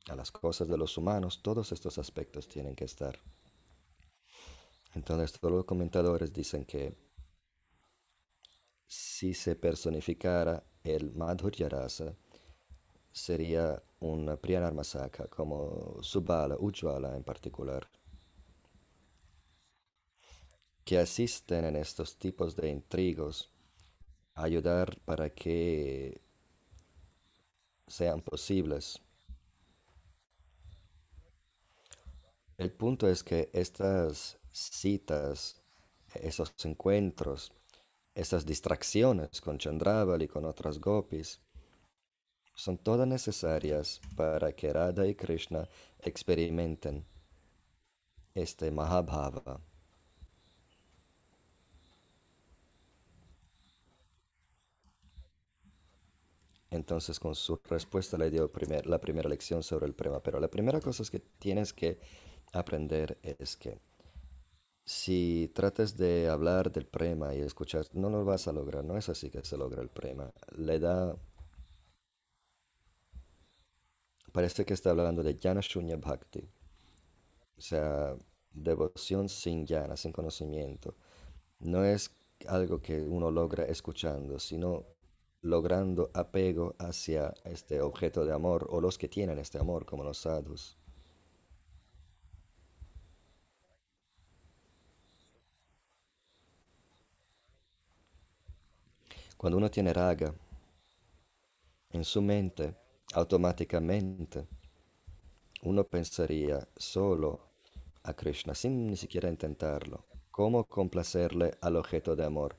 a las cosas de los humanos, todos estos aspectos tienen que estar. Entonces, todos los comentadores dicen que si se personificara el Madhurya sería un Priyanarmasaka, como Subala, Ujjvala en particular, que asisten en estos tipos de intrigos a ayudar para que sean posibles. El punto es que estas citas, esos encuentros, esas distracciones con Chandraval y con otras gopis, son todas necesarias para que Radha y Krishna experimenten este Mahabhava. Entonces, con su respuesta le dio primer- la primera lección sobre el prema. Pero la primera cosa es que tienes que aprender es que si tratas de hablar del prema y escuchar, no lo vas a lograr. No es así que se logra el prema. Le da, parece que está hablando de Jnana Shunya Bhakti. O sea, devoción sin jnana, sin conocimiento. No es algo que uno logra escuchando, sino logrando apego hacia este objeto de amor o los que tienen este amor, como los sadhus. Cuando uno tiene raga en su mente, automáticamente uno pensaría solo a Krishna, sin ni siquiera intentarlo. ¿Cómo complacerle al objeto de amor?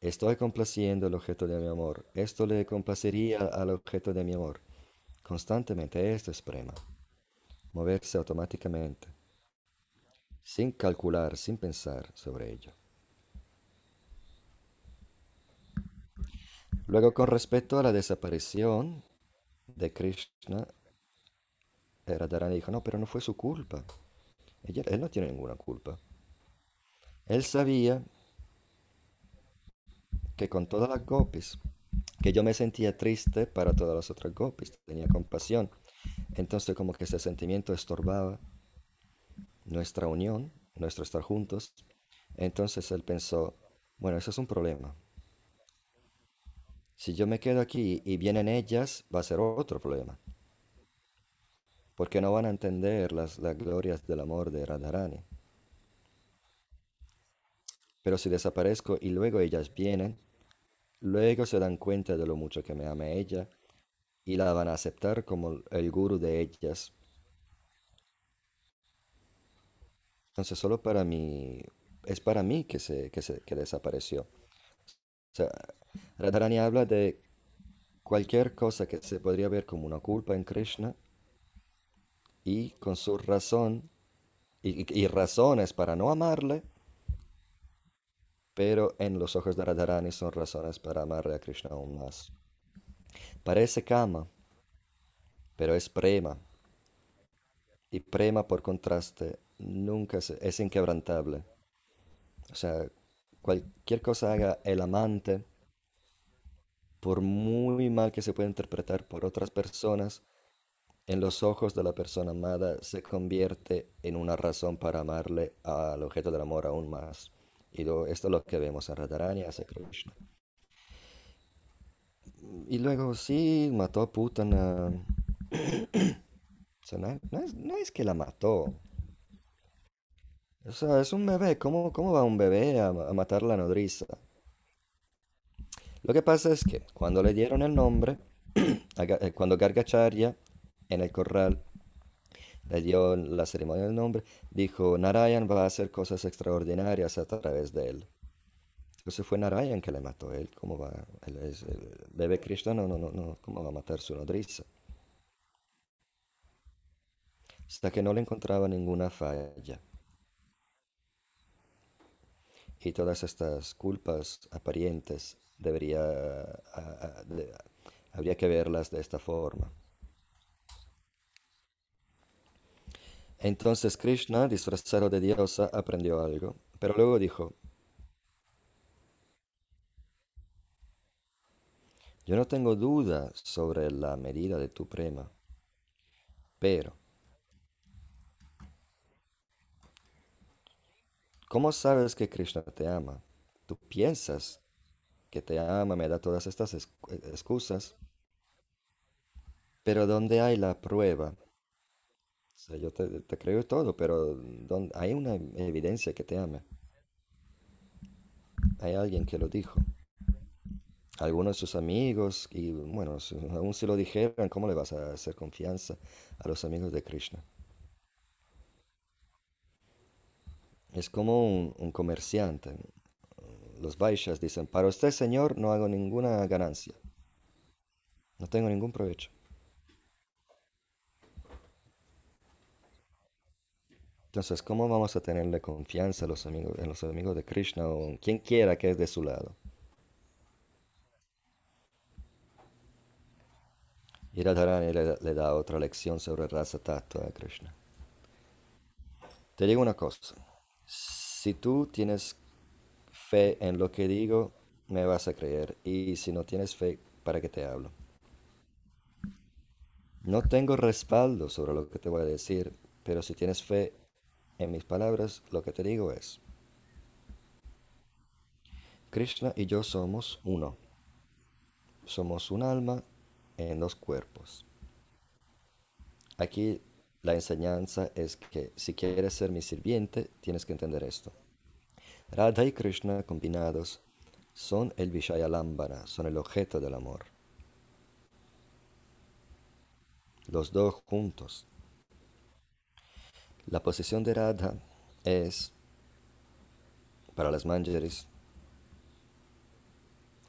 Estoy complaciendo el objeto de mi amor. Esto le complacería al objeto de mi amor. Constantemente esto es prema. Moverse automáticamente, sin calcular, sin pensar sobre ello. Luego, con respecto a la desaparición de Krishna, Radharani dijo, no, pero no fue su culpa. Él no tiene ninguna culpa. Él sabía que con todas las gopis, que yo me sentía triste para todas las otras gopis, tenía compasión. Entonces como que ese sentimiento estorbaba nuestra unión, nuestro estar juntos. Entonces él pensó, bueno, eso es un problema. Si yo me quedo aquí y vienen ellas, va a ser otro problema, porque no van a entender las, las glorias del amor de Radharani. Pero si desaparezco y luego ellas vienen, luego se dan cuenta de lo mucho que me ama ella y la van a aceptar como el guru de ellas. Entonces, solo para mi es para mí que, se, que, se, que desapareció. O sea, Radharani habla de cualquier cosa que se podría ver como una culpa en Krishna y con su razón y, y razones para no amarle, pero en los ojos de Radharani son razones para amarle a Krishna aún más. Parece kama, pero es prema. Y prema por contraste nunca es, es inquebrantable. O sea, cualquier cosa haga el amante, por muy mal que se pueda interpretar por otras personas, en los ojos de la persona amada se convierte en una razón para amarle al objeto del amor aún más. Y esto es lo que vemos en Radharani hacia Krishna. Y luego sí, mató a Putana. O sea, no, es, que la mató. O sea, es un bebé. ¿Cómo, va un bebé a matar la nodriza? Lo que pasa es que cuando le dieron el nombre, eh, cuando Gargacharya en el corral le dio la ceremonia del nombre, dijo, Narayan va a hacer cosas extraordinarias a través de él. Entonces fue Narayan que le mató. Él, ¿cómo va? Él es Krishna, no, no, no, ¿cómo va a matar su nodriza? Hasta que no le encontraba ninguna falla. Y todas estas culpas aparentes debería, habría que verlas de esta forma. Entonces Krishna, disfrazado de diosa, aprendió algo, pero luego dijo, yo no tengo duda sobre la medida de tu prema, pero ¿cómo sabes que Krishna te ama? Tú piensas que te ama, me da todas estas ex- excusas, pero ¿dónde hay la prueba? O sea, yo te, creo todo, pero ¿dónde- hay una evidencia que te ama. Hay alguien que lo dijo. Algunos de sus amigos, y bueno, aún si lo dijeran, ¿cómo le vas a hacer confianza a los amigos de Krishna? Es como un comerciante. Los Vaishyas dicen, para usted, señor, no hago ninguna ganancia, no tengo ningún provecho. Entonces, ¿cómo vamos a tenerle confianza a los amigos, en los amigos de Krishna o en quien quiera que es de su lado? Y Radharani le, le da otra lección sobre Rasa Tattva a Krishna. Te digo una cosa, si tú tienes fe en lo que digo, me vas a creer. Y si no tienes fe, ¿para qué te hablo? No tengo respaldo sobre lo que te voy a decir, pero si tienes fe en mis palabras, lo que te digo es, Krishna y yo somos uno. Somos un alma en dos cuerpos. Aquí la enseñanza es que si quieres ser mi sirviente, tienes que entender esto. Radha y Krishna combinados son el Vishayalambana, son el objeto del amor. Los dos juntos. La posición de Radha es, para las Manjaris,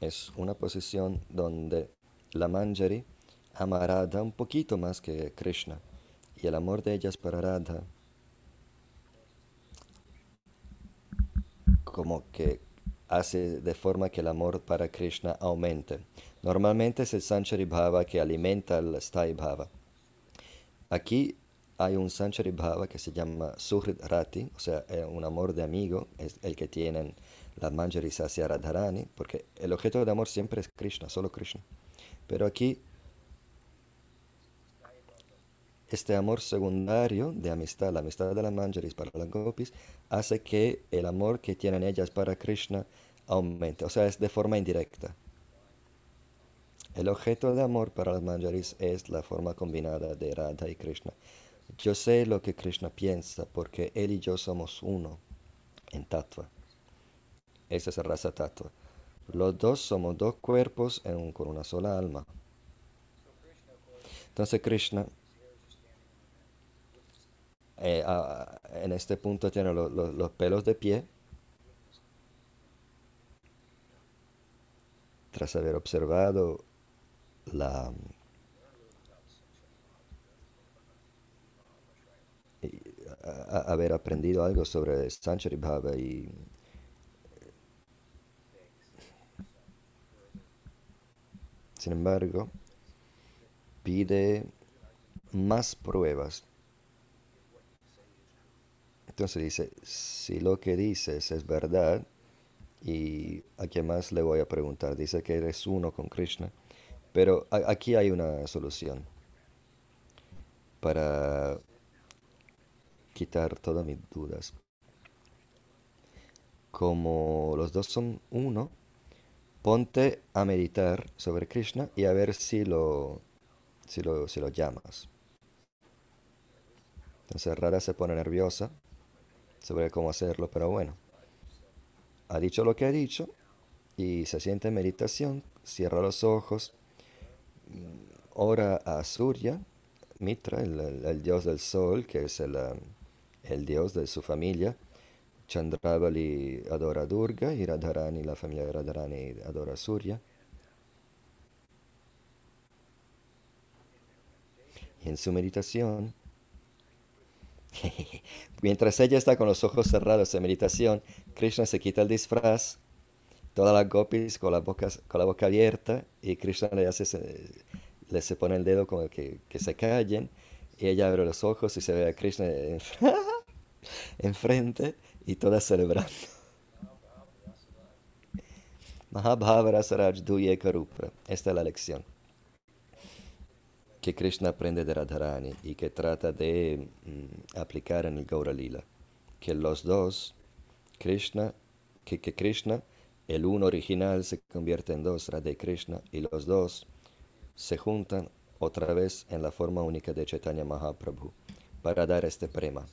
es una posición donde la Manjari ama a Radha un poquito más que Krishna. Y el amor de ellas para Radha como que hace de forma que el amor para Krishna aumente. Normalmente es el Sanchari Bhava que alimenta el Sthai Bhava. Aquí hay un Sanchari Bhava que se llama Suhrit Rati, o sea, eh, un amor de amigo, es el que tienen las Manjaris hacia Radharani, porque el objeto de amor siempre es Krishna, solo Krishna. Pero aquí este amor secundario de amistad, la amistad de las Manjaris para las Gopis, hace que el amor que tienen ellas para Krishna aumente, o sea, es de forma indirecta. El objeto de amor para las Manjaris es la forma combinada de Radha y Krishna. Yo sé lo que Krishna piensa porque él y yo somos uno en Tattva. Esa es Rasa Tattva. Los dos somos dos cuerpos en un- con una sola alma. Entonces Krishna eh, a, en este punto tiene lo, lo, los pelos de pie. Tras haber observado la... Y, a, a, haber aprendido algo sobre Sanchari y sin embargo pide más pruebas entonces dice, si lo que dices es verdad, y a quién más le voy a preguntar, dice que eres uno con Krishna, pero aquí hay una solución para quitar todas mis dudas. Como los dos son uno, ponte a meditar sobre Krishna y a ver si lo, si lo, si lo llamas. Entonces Rara se pone nerviosa sobre cómo hacerlo, pero bueno. Ha dicho lo que ha dicho y se siente en meditación, cierra los ojos, ora a Surya, Mitra, el, dios del sol, que es el, el dios de su familia. Chandravali adora Durga y Radharani, la familia de Radharani adora Surya. Y en su meditación, mientras ella está con los ojos cerrados en meditación, Krishna se quita el disfraz, todas las gopis con la boca, con la boca abierta, y Krishna le hace, le se pone el dedo como que, que se callen, y ella abre los ojos y se ve a Krishna enfrente y todas celebrando. Mahabhavara Saraj Duye Karupra. Esta es la lección que Krishna aprende de Radharani y que trata de mm, aplicar en el Gaura Lila. Que los dos, Krishna, que, que Krishna, el uno original se convierte en dos, Radha y Krishna, y los dos se juntan otra vez en la forma única de Chaitanya Mahaprabhu para dar este prema.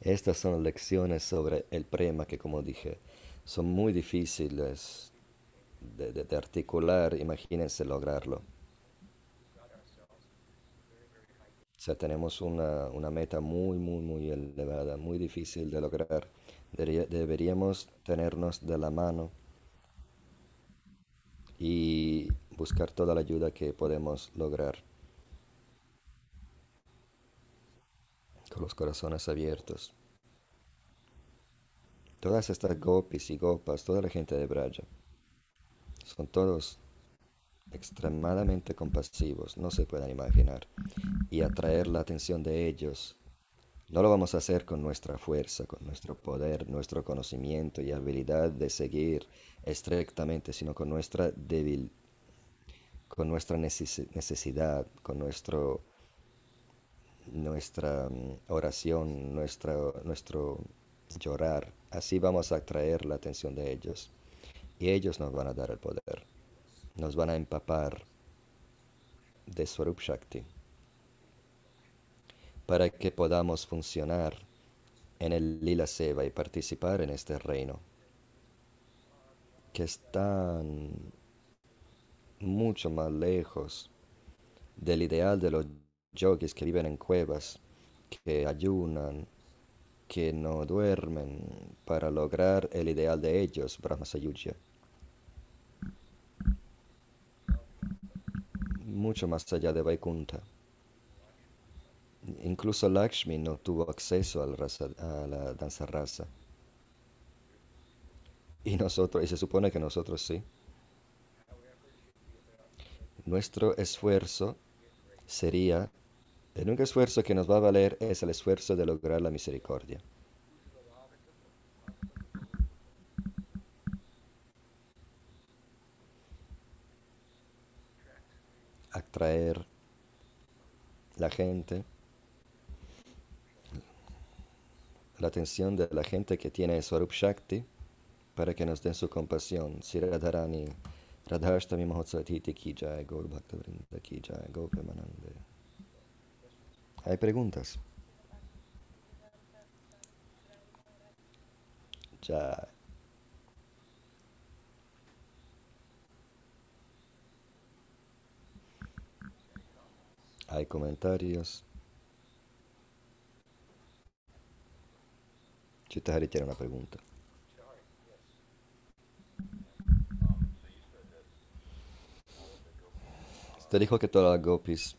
Estas son lecciones sobre el prema que, como dije, son muy difíciles de, articular. Imagínense lograrlo. O sea, tenemos una, una, meta muy, muy, muy elevada, muy difícil de lograr. Deberíamos tenernos de la mano y buscar toda la ayuda que podemos lograr. con los corazones abiertos. Todas estas gopis y gopas, toda la gente de Braja, son todos extremadamente compasivos, no se pueden imaginar. Y atraer la atención de ellos, no lo vamos a hacer con nuestra fuerza, con nuestro poder, nuestro conocimiento y habilidad de seguir estrictamente, sino con nuestra débil, con nuestra necesidad, con nuestro nuestra mm, oración, nuestro, nuestro llorar. Así vamos a atraer la atención de ellos. Y ellos nos van a dar el poder. Nos van a empapar de Swarup Shakti. Para que podamos funcionar en el Lila Seva y participar en este reino. Que están mucho más lejos del ideal de los yogis que viven en cuevas, que ayunan, que no duermen para lograr el ideal de ellos, Brahma Mucho más allá de Vaikunta. Incluso Lakshmi no tuvo acceso a la, danza rasa. Y nosotros, y se supone que nosotros sí. Nuestro esfuerzo sería el único esfuerzo que nos va a valer es el esfuerzo de lograr la misericordia. Atraer la gente, la atención de la gente que tiene Swarup Shakti para que nos den su compasión. Si Radharani, Radharashtami Mahotsvatiti ki jai, Gaur Bhakta ki jai, ¿Hay preguntas? Ya. ¿Hay comentarios? Chitahari tiene una pregunta. Te dijo que todas las gopis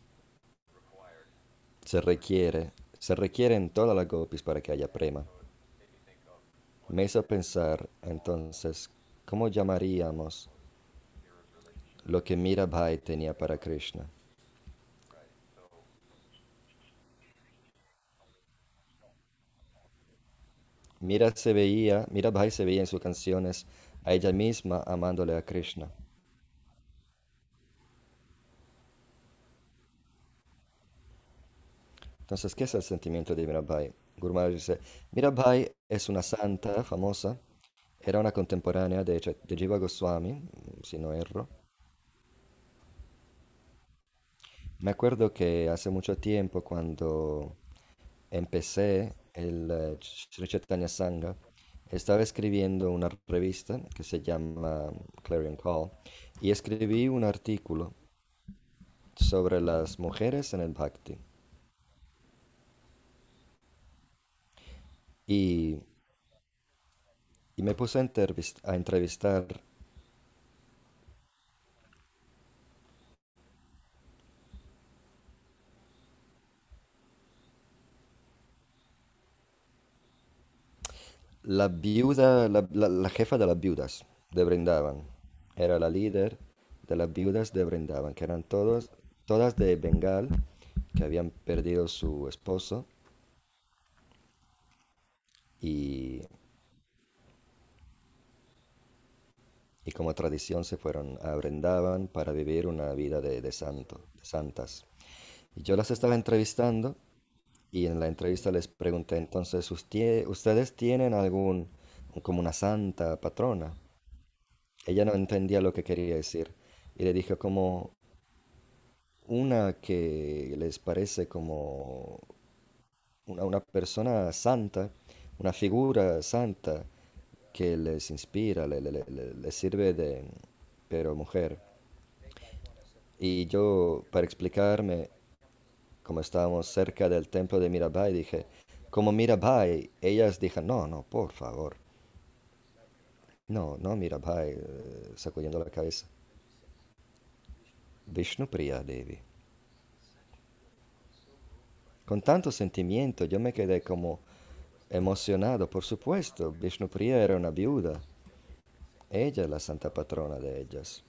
se requiere, se requieren todas las gopis para que haya prema. Me hizo pensar entonces, ¿cómo llamaríamos lo que Mirabai tenía para Krishna? Mira se veía, Mirabai se veía en sus canciones a ella misma amándole a Krishna. Entonces, ¿qué es el sentimiento de Mirabai? Guru dice, Mirabai es una santa famosa, era una contemporánea de, de Jiva Goswami, si no erro. Me acuerdo que hace mucho tiempo, cuando empecé el eh, Sri Chaitanya Sangha, estaba escribiendo una revista que se llama Clarion Call y escribí un artículo sobre las mujeres en el Bhakti. Y, y me puse a, entrevist- a entrevistar la viuda, la, la- jefa de las viudas de Brindavan. Era la líder de las viudas de Brindavan, que eran todos, todas de Bengal, que habían perdido su esposo y, y como tradición se fueron a Brindavan para vivir una vida de, de santo, de santas. Y yo las estaba entrevistando Y en la entrevista les pregunté, entonces, "¿Ustie- ¿ustedes tienen algún, como una santa patrona? Ella no entendía lo que quería decir. Y le dije como una que les parece como una, una persona santa, una figura santa que les inspira, le, le- le- le- les sirve de, pero mujer. Y yo, para explicarme, como estábamos cerca del templo de Mirabai, dije, como Mirabai, ellas dijeron, no, no, por favor, no, no Mirabai, eh, sacudiendo la cabeza, Vishnupriya Devi. Con tanto sentimiento, yo me quedé como emocionado, por supuesto, Vishnupriya era una viuda, ella es la santa patrona de ellas,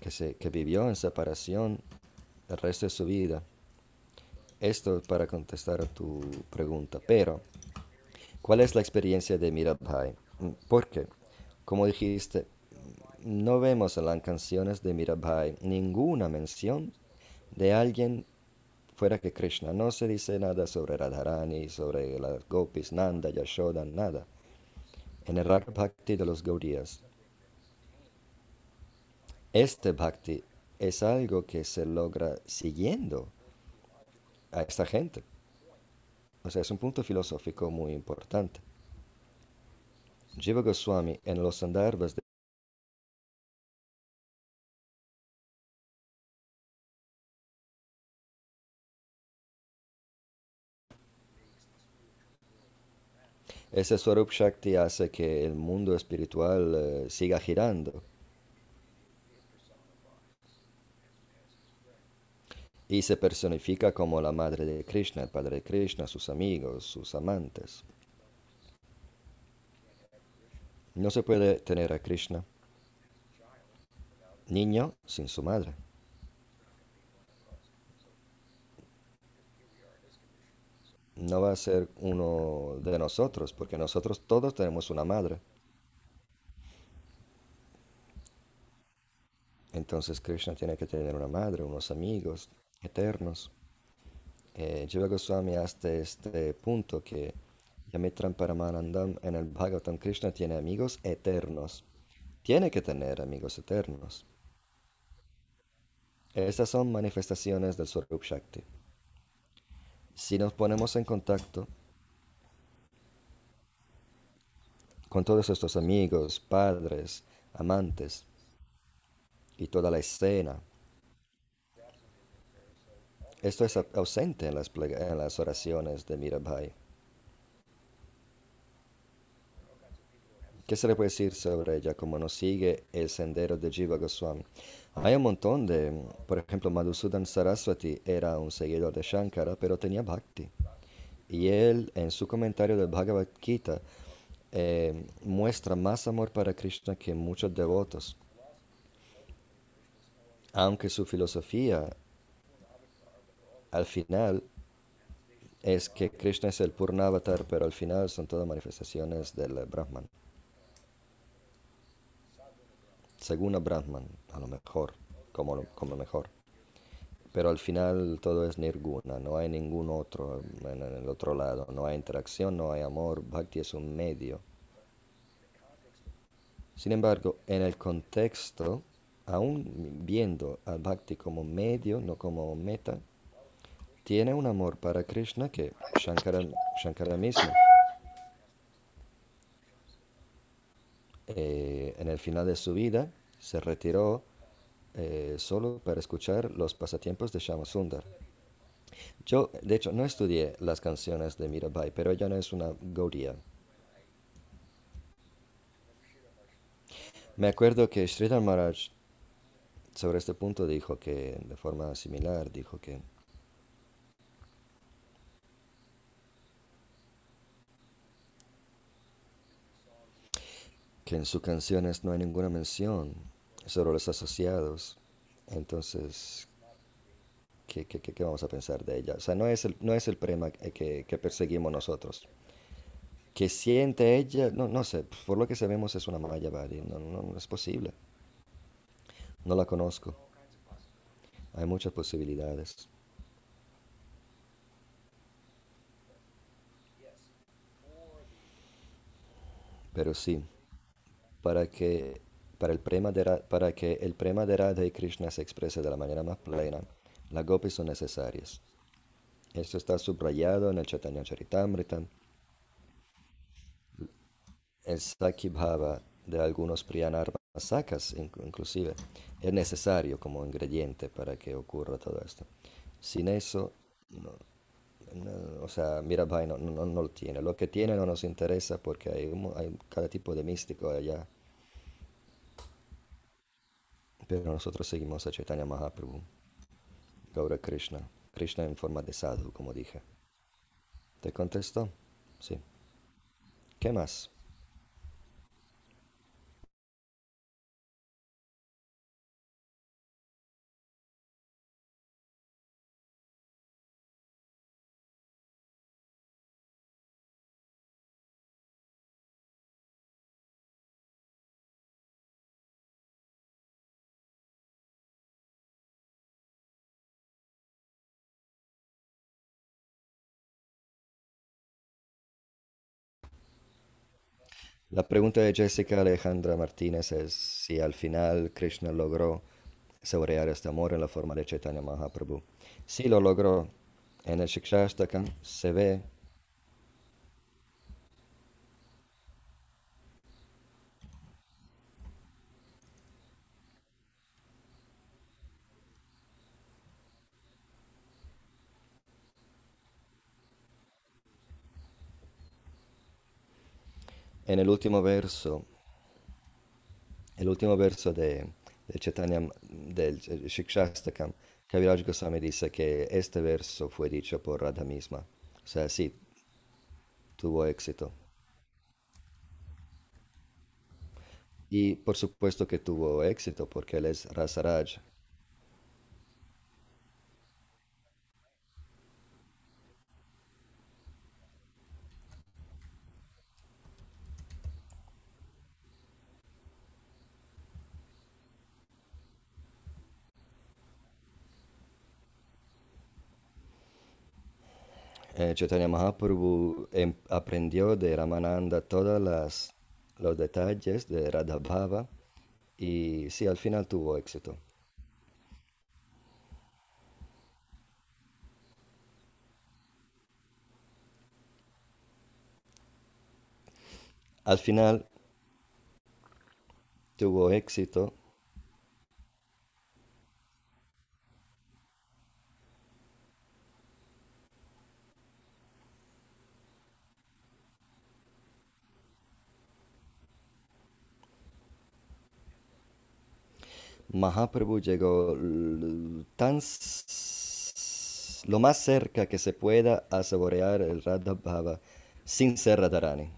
que, se, que vivió en separación el resto de su vida. Esto para contestar a tu pregunta, pero ¿Cuál es la experiencia de Mirabai? Mm, Porque, como dijiste, no vemos en las canciones de Mirabai ninguna mención de alguien fuera que Krishna. No se dice nada sobre Radharani, sobre las gopis, Nanda, Yashoda, nada. En el Rag Bhakti de los Gaudías, este Bhakti es algo que se logra siguiendo a esta gente. O sea, es un punto filosófico muy importante. Jiva Goswami en los Sandarbhas Ese Swarup Shakti hace que el mundo espiritual eh, siga girando y se personifica como la madre de Krishna, el padre de Krishna, sus amigos, sus amantes. No se puede tener a Krishna niño sin su madre. No va a ser uno de nosotros, porque nosotros todos tenemos una madre. Entonces Krishna tiene que tener una madre, unos amigos eternos. Eh, Jiva Goswami hasta este punto que Yamitram Paramanandam en el Bhagavatam Krishna tiene amigos eternos. Tiene que tener amigos eternos. Estas son manifestaciones del Swarup Shakti. Si nos ponemos en contacto con todos estos amigos, padres, amantes y toda la escena, esto es ausente en las, en las oraciones de Mirabai. ¿Qué se le puede decir sobre ella como no sigue el sendero de Jiva Goswami? Hay un montón de, por ejemplo, Madhusudan Saraswati era un seguidor de Shankara, pero tenía bhakti. Y él, en su comentario del Bhagavad Gita, eh, muestra más amor para Krishna que muchos devotos. Aunque su filosofía, al final, es que Krishna es el Purnavatar, pero al final son todas manifestaciones del Brahman. Según a Brahman, a lo mejor, como, como mejor. Pero al final todo es nirguna, no hay ningún otro en el otro lado, no hay interacción, no hay amor, bhakti es un medio. Sin embargo, en el contexto, aún viendo al bhakti como medio, no como meta, tiene un amor para Krishna que Shankara, Shankara mismo. Eh, en el final de su vida se retiró eh, solo para escuchar los pasatiempos de Shama Sundar. Yo, de hecho, no estudié las canciones de Mirabai, pero ella no es una Gaudiya. Me acuerdo que Sridhar Maharaj sobre este punto dijo que, de forma similar, dijo que que en sus canciones no hay ninguna mención sobre los asociados. Entonces, ¿qué, qué, qué vamos a pensar de ella? O sea, no es el, no es el prema que, que perseguimos nosotros. ¿Qué siente ella? No, no sé, por lo que sabemos es una Mayavadi, no, no, no es posible. No la conozco. Hay muchas posibilidades. Pero sí, para que, para el prema de Ra- para que el prema de Radha y Krishna se exprese de la manera más plena, las gopis son necesarias. Esto está subrayado en el Chaitanya Charitamrita. El Sakhi Bhava de algunos Priyanarma sakas, inc- inclusive, es necesario como ingrediente para que ocurra todo esto. Sin eso, no, o sea, Mirabai no, no, no lo tiene. Lo que tiene no nos interesa porque hay, cada tipo de místico allá. Pero nosotros seguimos a Chaitanya Mahaprabhu, Gaura Krishna, Krishna en forma de sadhu, como dije. ¿Te contestó? Sí. ¿Qué más? La pregunta de Jessica Alejandra Martínez es si al final Krishna logró saborear este amor en la forma de Chaitanya Mahaprabhu. Sí lo logró. En el Shikshastakam se ve en el último verso, el último verso de, de Chaitanya, del Shikshastakam, Kaviraj Goswami dice que este verso fue dicho por Radha misma. O sea, sí, tuvo éxito. Y por supuesto que tuvo éxito porque él es Rasaraj. Eh, Chaitanya Mahaprabhu em- aprendió de Ramananda todos los detalles de Radha Bhava y sí, al final tuvo éxito. Al final tuvo éxito. Mahaprabhu llegó tan lo más cerca que se pueda a saborear el Radha Bhava sin ser Radharani.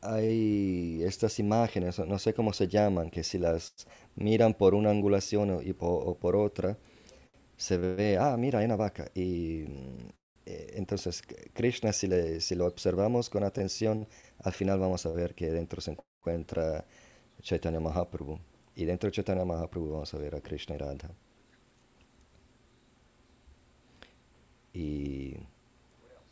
Hay estas imágenes, no sé cómo se llaman, que si las miran por una angulación y po- o por otra, se ve, ah, mira, hay una vaca. Y mm, eh, entonces Krishna, si, le- si lo observamos con atención, al final vamos a ver que dentro se encuentra Chaitanya Mahaprabhu. Y dentro de Chaitanya Mahaprabhu vamos a ver a Krishna y Radha. Y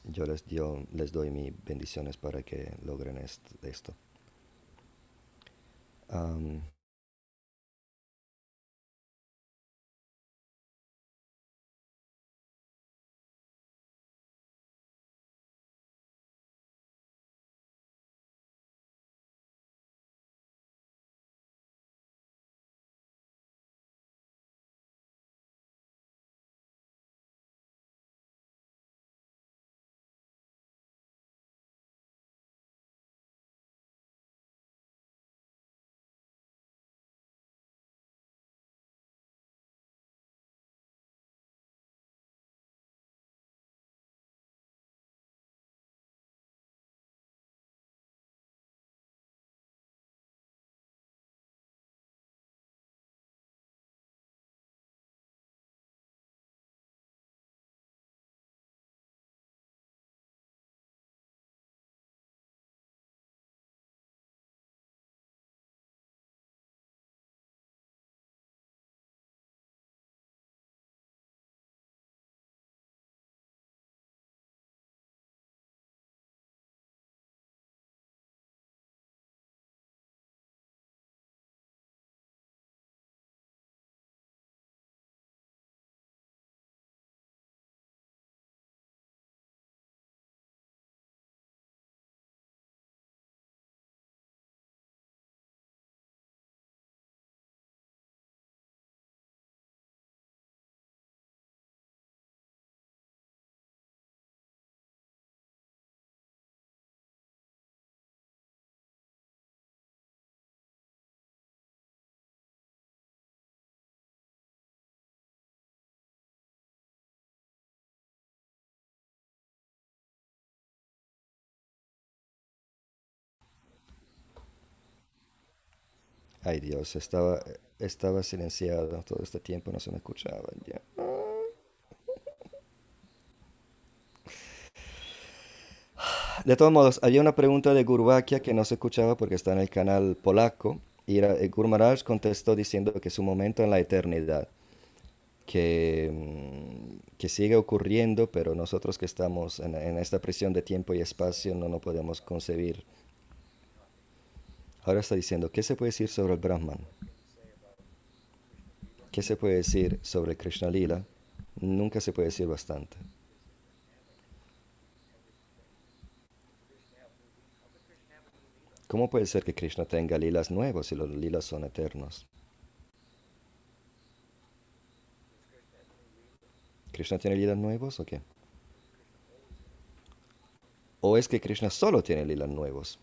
yo les, yo les doy mis bendiciones para que logren est- esto. Ay Dios, estaba, estaba silenciado todo este tiempo, no se me escuchaba ya. De todos modos, había una pregunta de Gurvakia que no se escuchaba porque está en el canal polaco. Y eh, Guru Maharaj contestó diciendo que su momento en la eternidad, que, mm, que sigue ocurriendo, pero nosotros que estamos en, en esta prisión de tiempo y espacio no lo podemos concebir. Ahora está diciendo, ¿qué se puede decir sobre el Brahman? ¿Qué se puede decir sobre Krishna Lila? Nunca se puede decir bastante. ¿Cómo puede ser que Krishna tenga lilas nuevos si los lilas son eternos? ¿Krishna tiene lilas nuevos o qué? ¿O es que Krishna solo tiene lilas nuevos?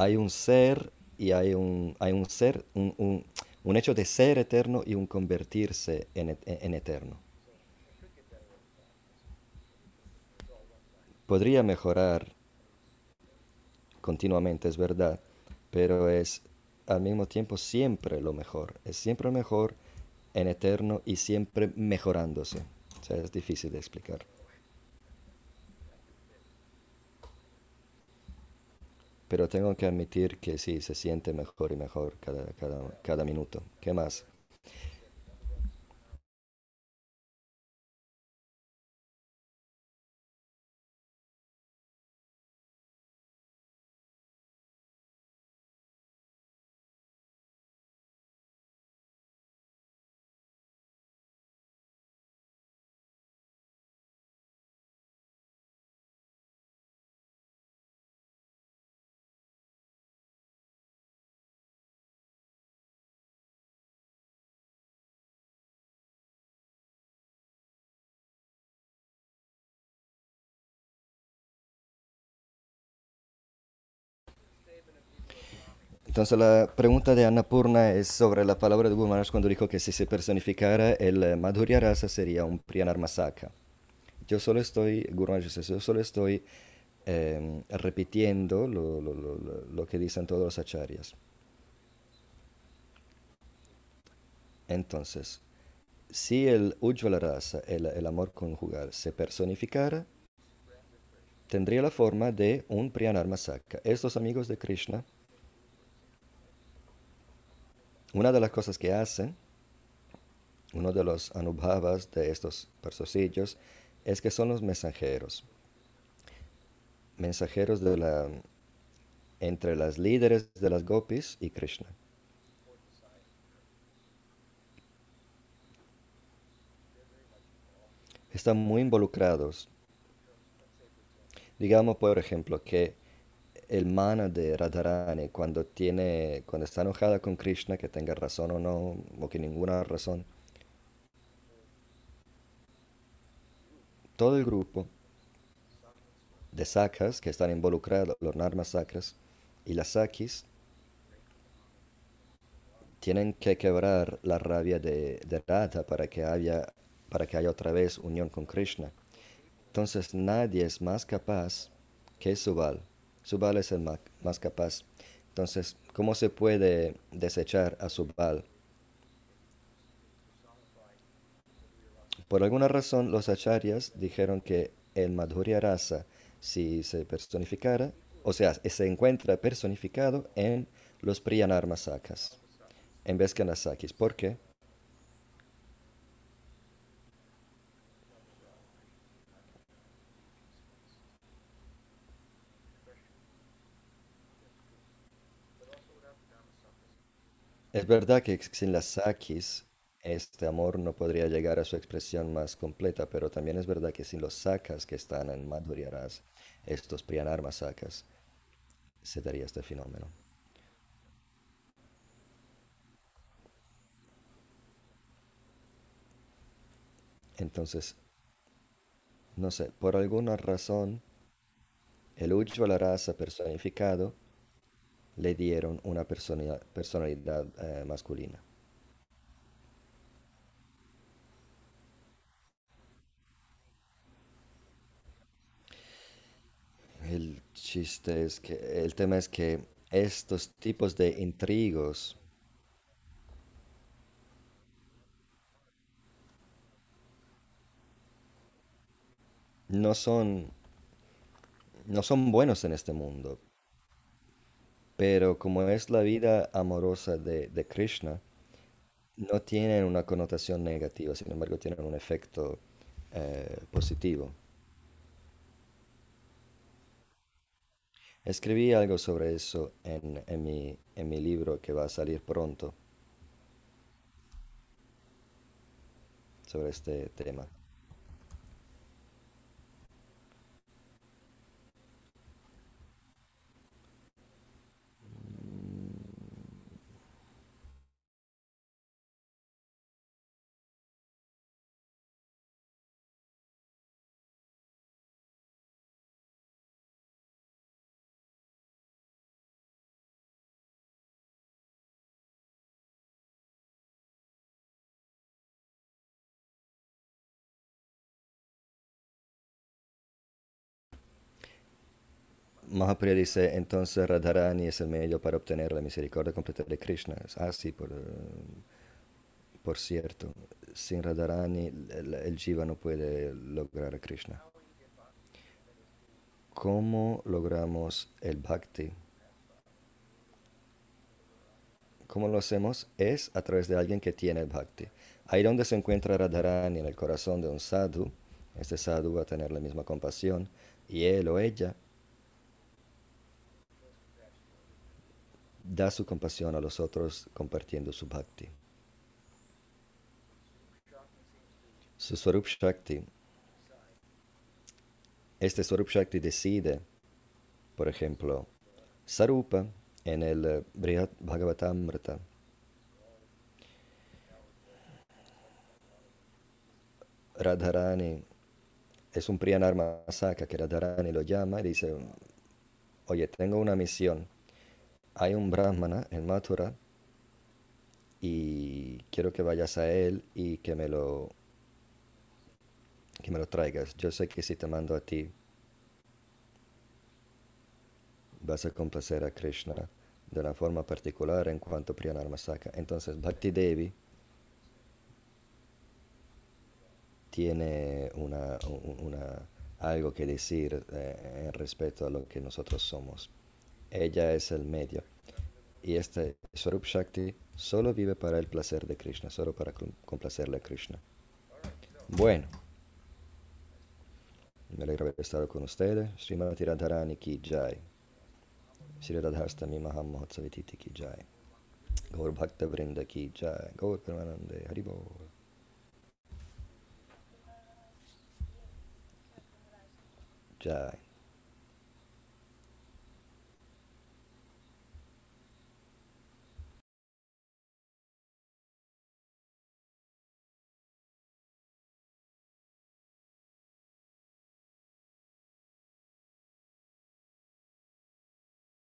Hay un ser y hay un, hay un ser, un, un- un hecho de ser eterno y un convertirse en, en eterno. Podría mejorar continuamente, es verdad, pero es al mismo tiempo siempre lo mejor. Es siempre mejor en eterno y siempre mejorándose. O sea, es difícil de explicar. Pero tengo que admitir que sí, se siente mejor y mejor cada, cada, cada minuto. ¿Qué más? Entonces la pregunta de Annapurna es sobre la palabra de Guru Maharaj cuando dijo que si se personificara el eh, Madhurya Rasa sería un Priyanarmasaka. Yo solo estoy, Guru Maharaj yo solo estoy em, repitiendo lo- lo- lo- lo que dicen todos los acharyas. Entonces, si el Ujjvala Rasa, el, el amor conjugal, se personificara, tendría la forma de un Priyanarmasaka. Estos amigos de Krishna, una de las cosas que hacen, uno de los anubhavas de estos personillos, es que son los mensajeros. Mensajeros de la, entre las líderes de las gopis y Krishna. Están muy involucrados. Digamos, por ejemplo, que el mana de Radharani, cuando tiene, cuando está enojada con Krishna, que tenga razón o no, o que ninguna razón, todo el grupo de sakas que están involucrados, los narmas sacras y las sakis, tienen que quebrar la rabia de, de Radha para que haya, para que haya otra vez unión con Krishna. Entonces nadie es más capaz que Subal. Subal es el ma- más capaz. Entonces, ¿cómo se puede desechar a Subal? Por alguna razón, los acharyas dijeron que el Madhurya Rasa, si se personificara, o sea, se encuentra personificado en los Priyanarmasakas, en vez que en las Sakis. ¿Por qué? Es verdad que sin las Sakis este amor no podría llegar a su expresión más completa, pero también es verdad que sin los Sakas que están en Madhurya Rasa, estos Priyanarma Sakas, se daría este fenómeno. Entonces, no sé, por alguna razón, el Ujjvala Rasa personificado le dieron una personalidad, personalidad eh, masculina. El chiste es que, el tema es que estos tipos de intrigos no son, no son buenos en este mundo, pero como es la vida amorosa de, de Krishna, no tienen una connotación negativa, sin embargo tienen un efecto eh, positivo. Escribí algo sobre eso en, mi, en mi libro que va a salir pronto, sobre este tema. Mahaprabhu dice, entonces Radharani es el medio para obtener la misericordia completa de Krishna. Ah, sí, por, eh, por cierto, sin Radharani el, el Jiva no puede lograr a Krishna. ¿Cómo logramos el bhakti? ¿Cómo lo hacemos? Es a través de alguien que tiene el bhakti. Ahí donde se encuentra Radharani en el corazón de un sadhu, este sadhu va a tener la misma compasión y él o ella da su compasión a los otros compartiendo su bhakti. Su Swarup Shakti, este Swarup Shakti decide, por ejemplo, Sarupa en el eh, Brihad Bhagavatamrita. Radharani es un Priyanarma Saka que Radharani lo llama y dice, oye, tengo una misión hay un brahmana en Mathura y quiero que vayas a él y que me lo que me lo traigas. Yo sé que si te mando a ti vas a complacer a Krishna de una forma particular en cuanto a Priyanarmasaka. Entonces Bhakti Devi tiene una, algo que decir eh, respecto a lo que nosotros somos. Ella es el medio. Y este Swarup Shakti solo vive para el placer de Krishna, solo para complacerle a Krishna. Bueno, me alegra haber estado con ustedes. Srimati Radharani ki jai. Sri Radhastami Maham Mahotsavititi ki jai. Gaur Bhakta Vrinda ki jai. Gaur Paramanande Haribo. Jai.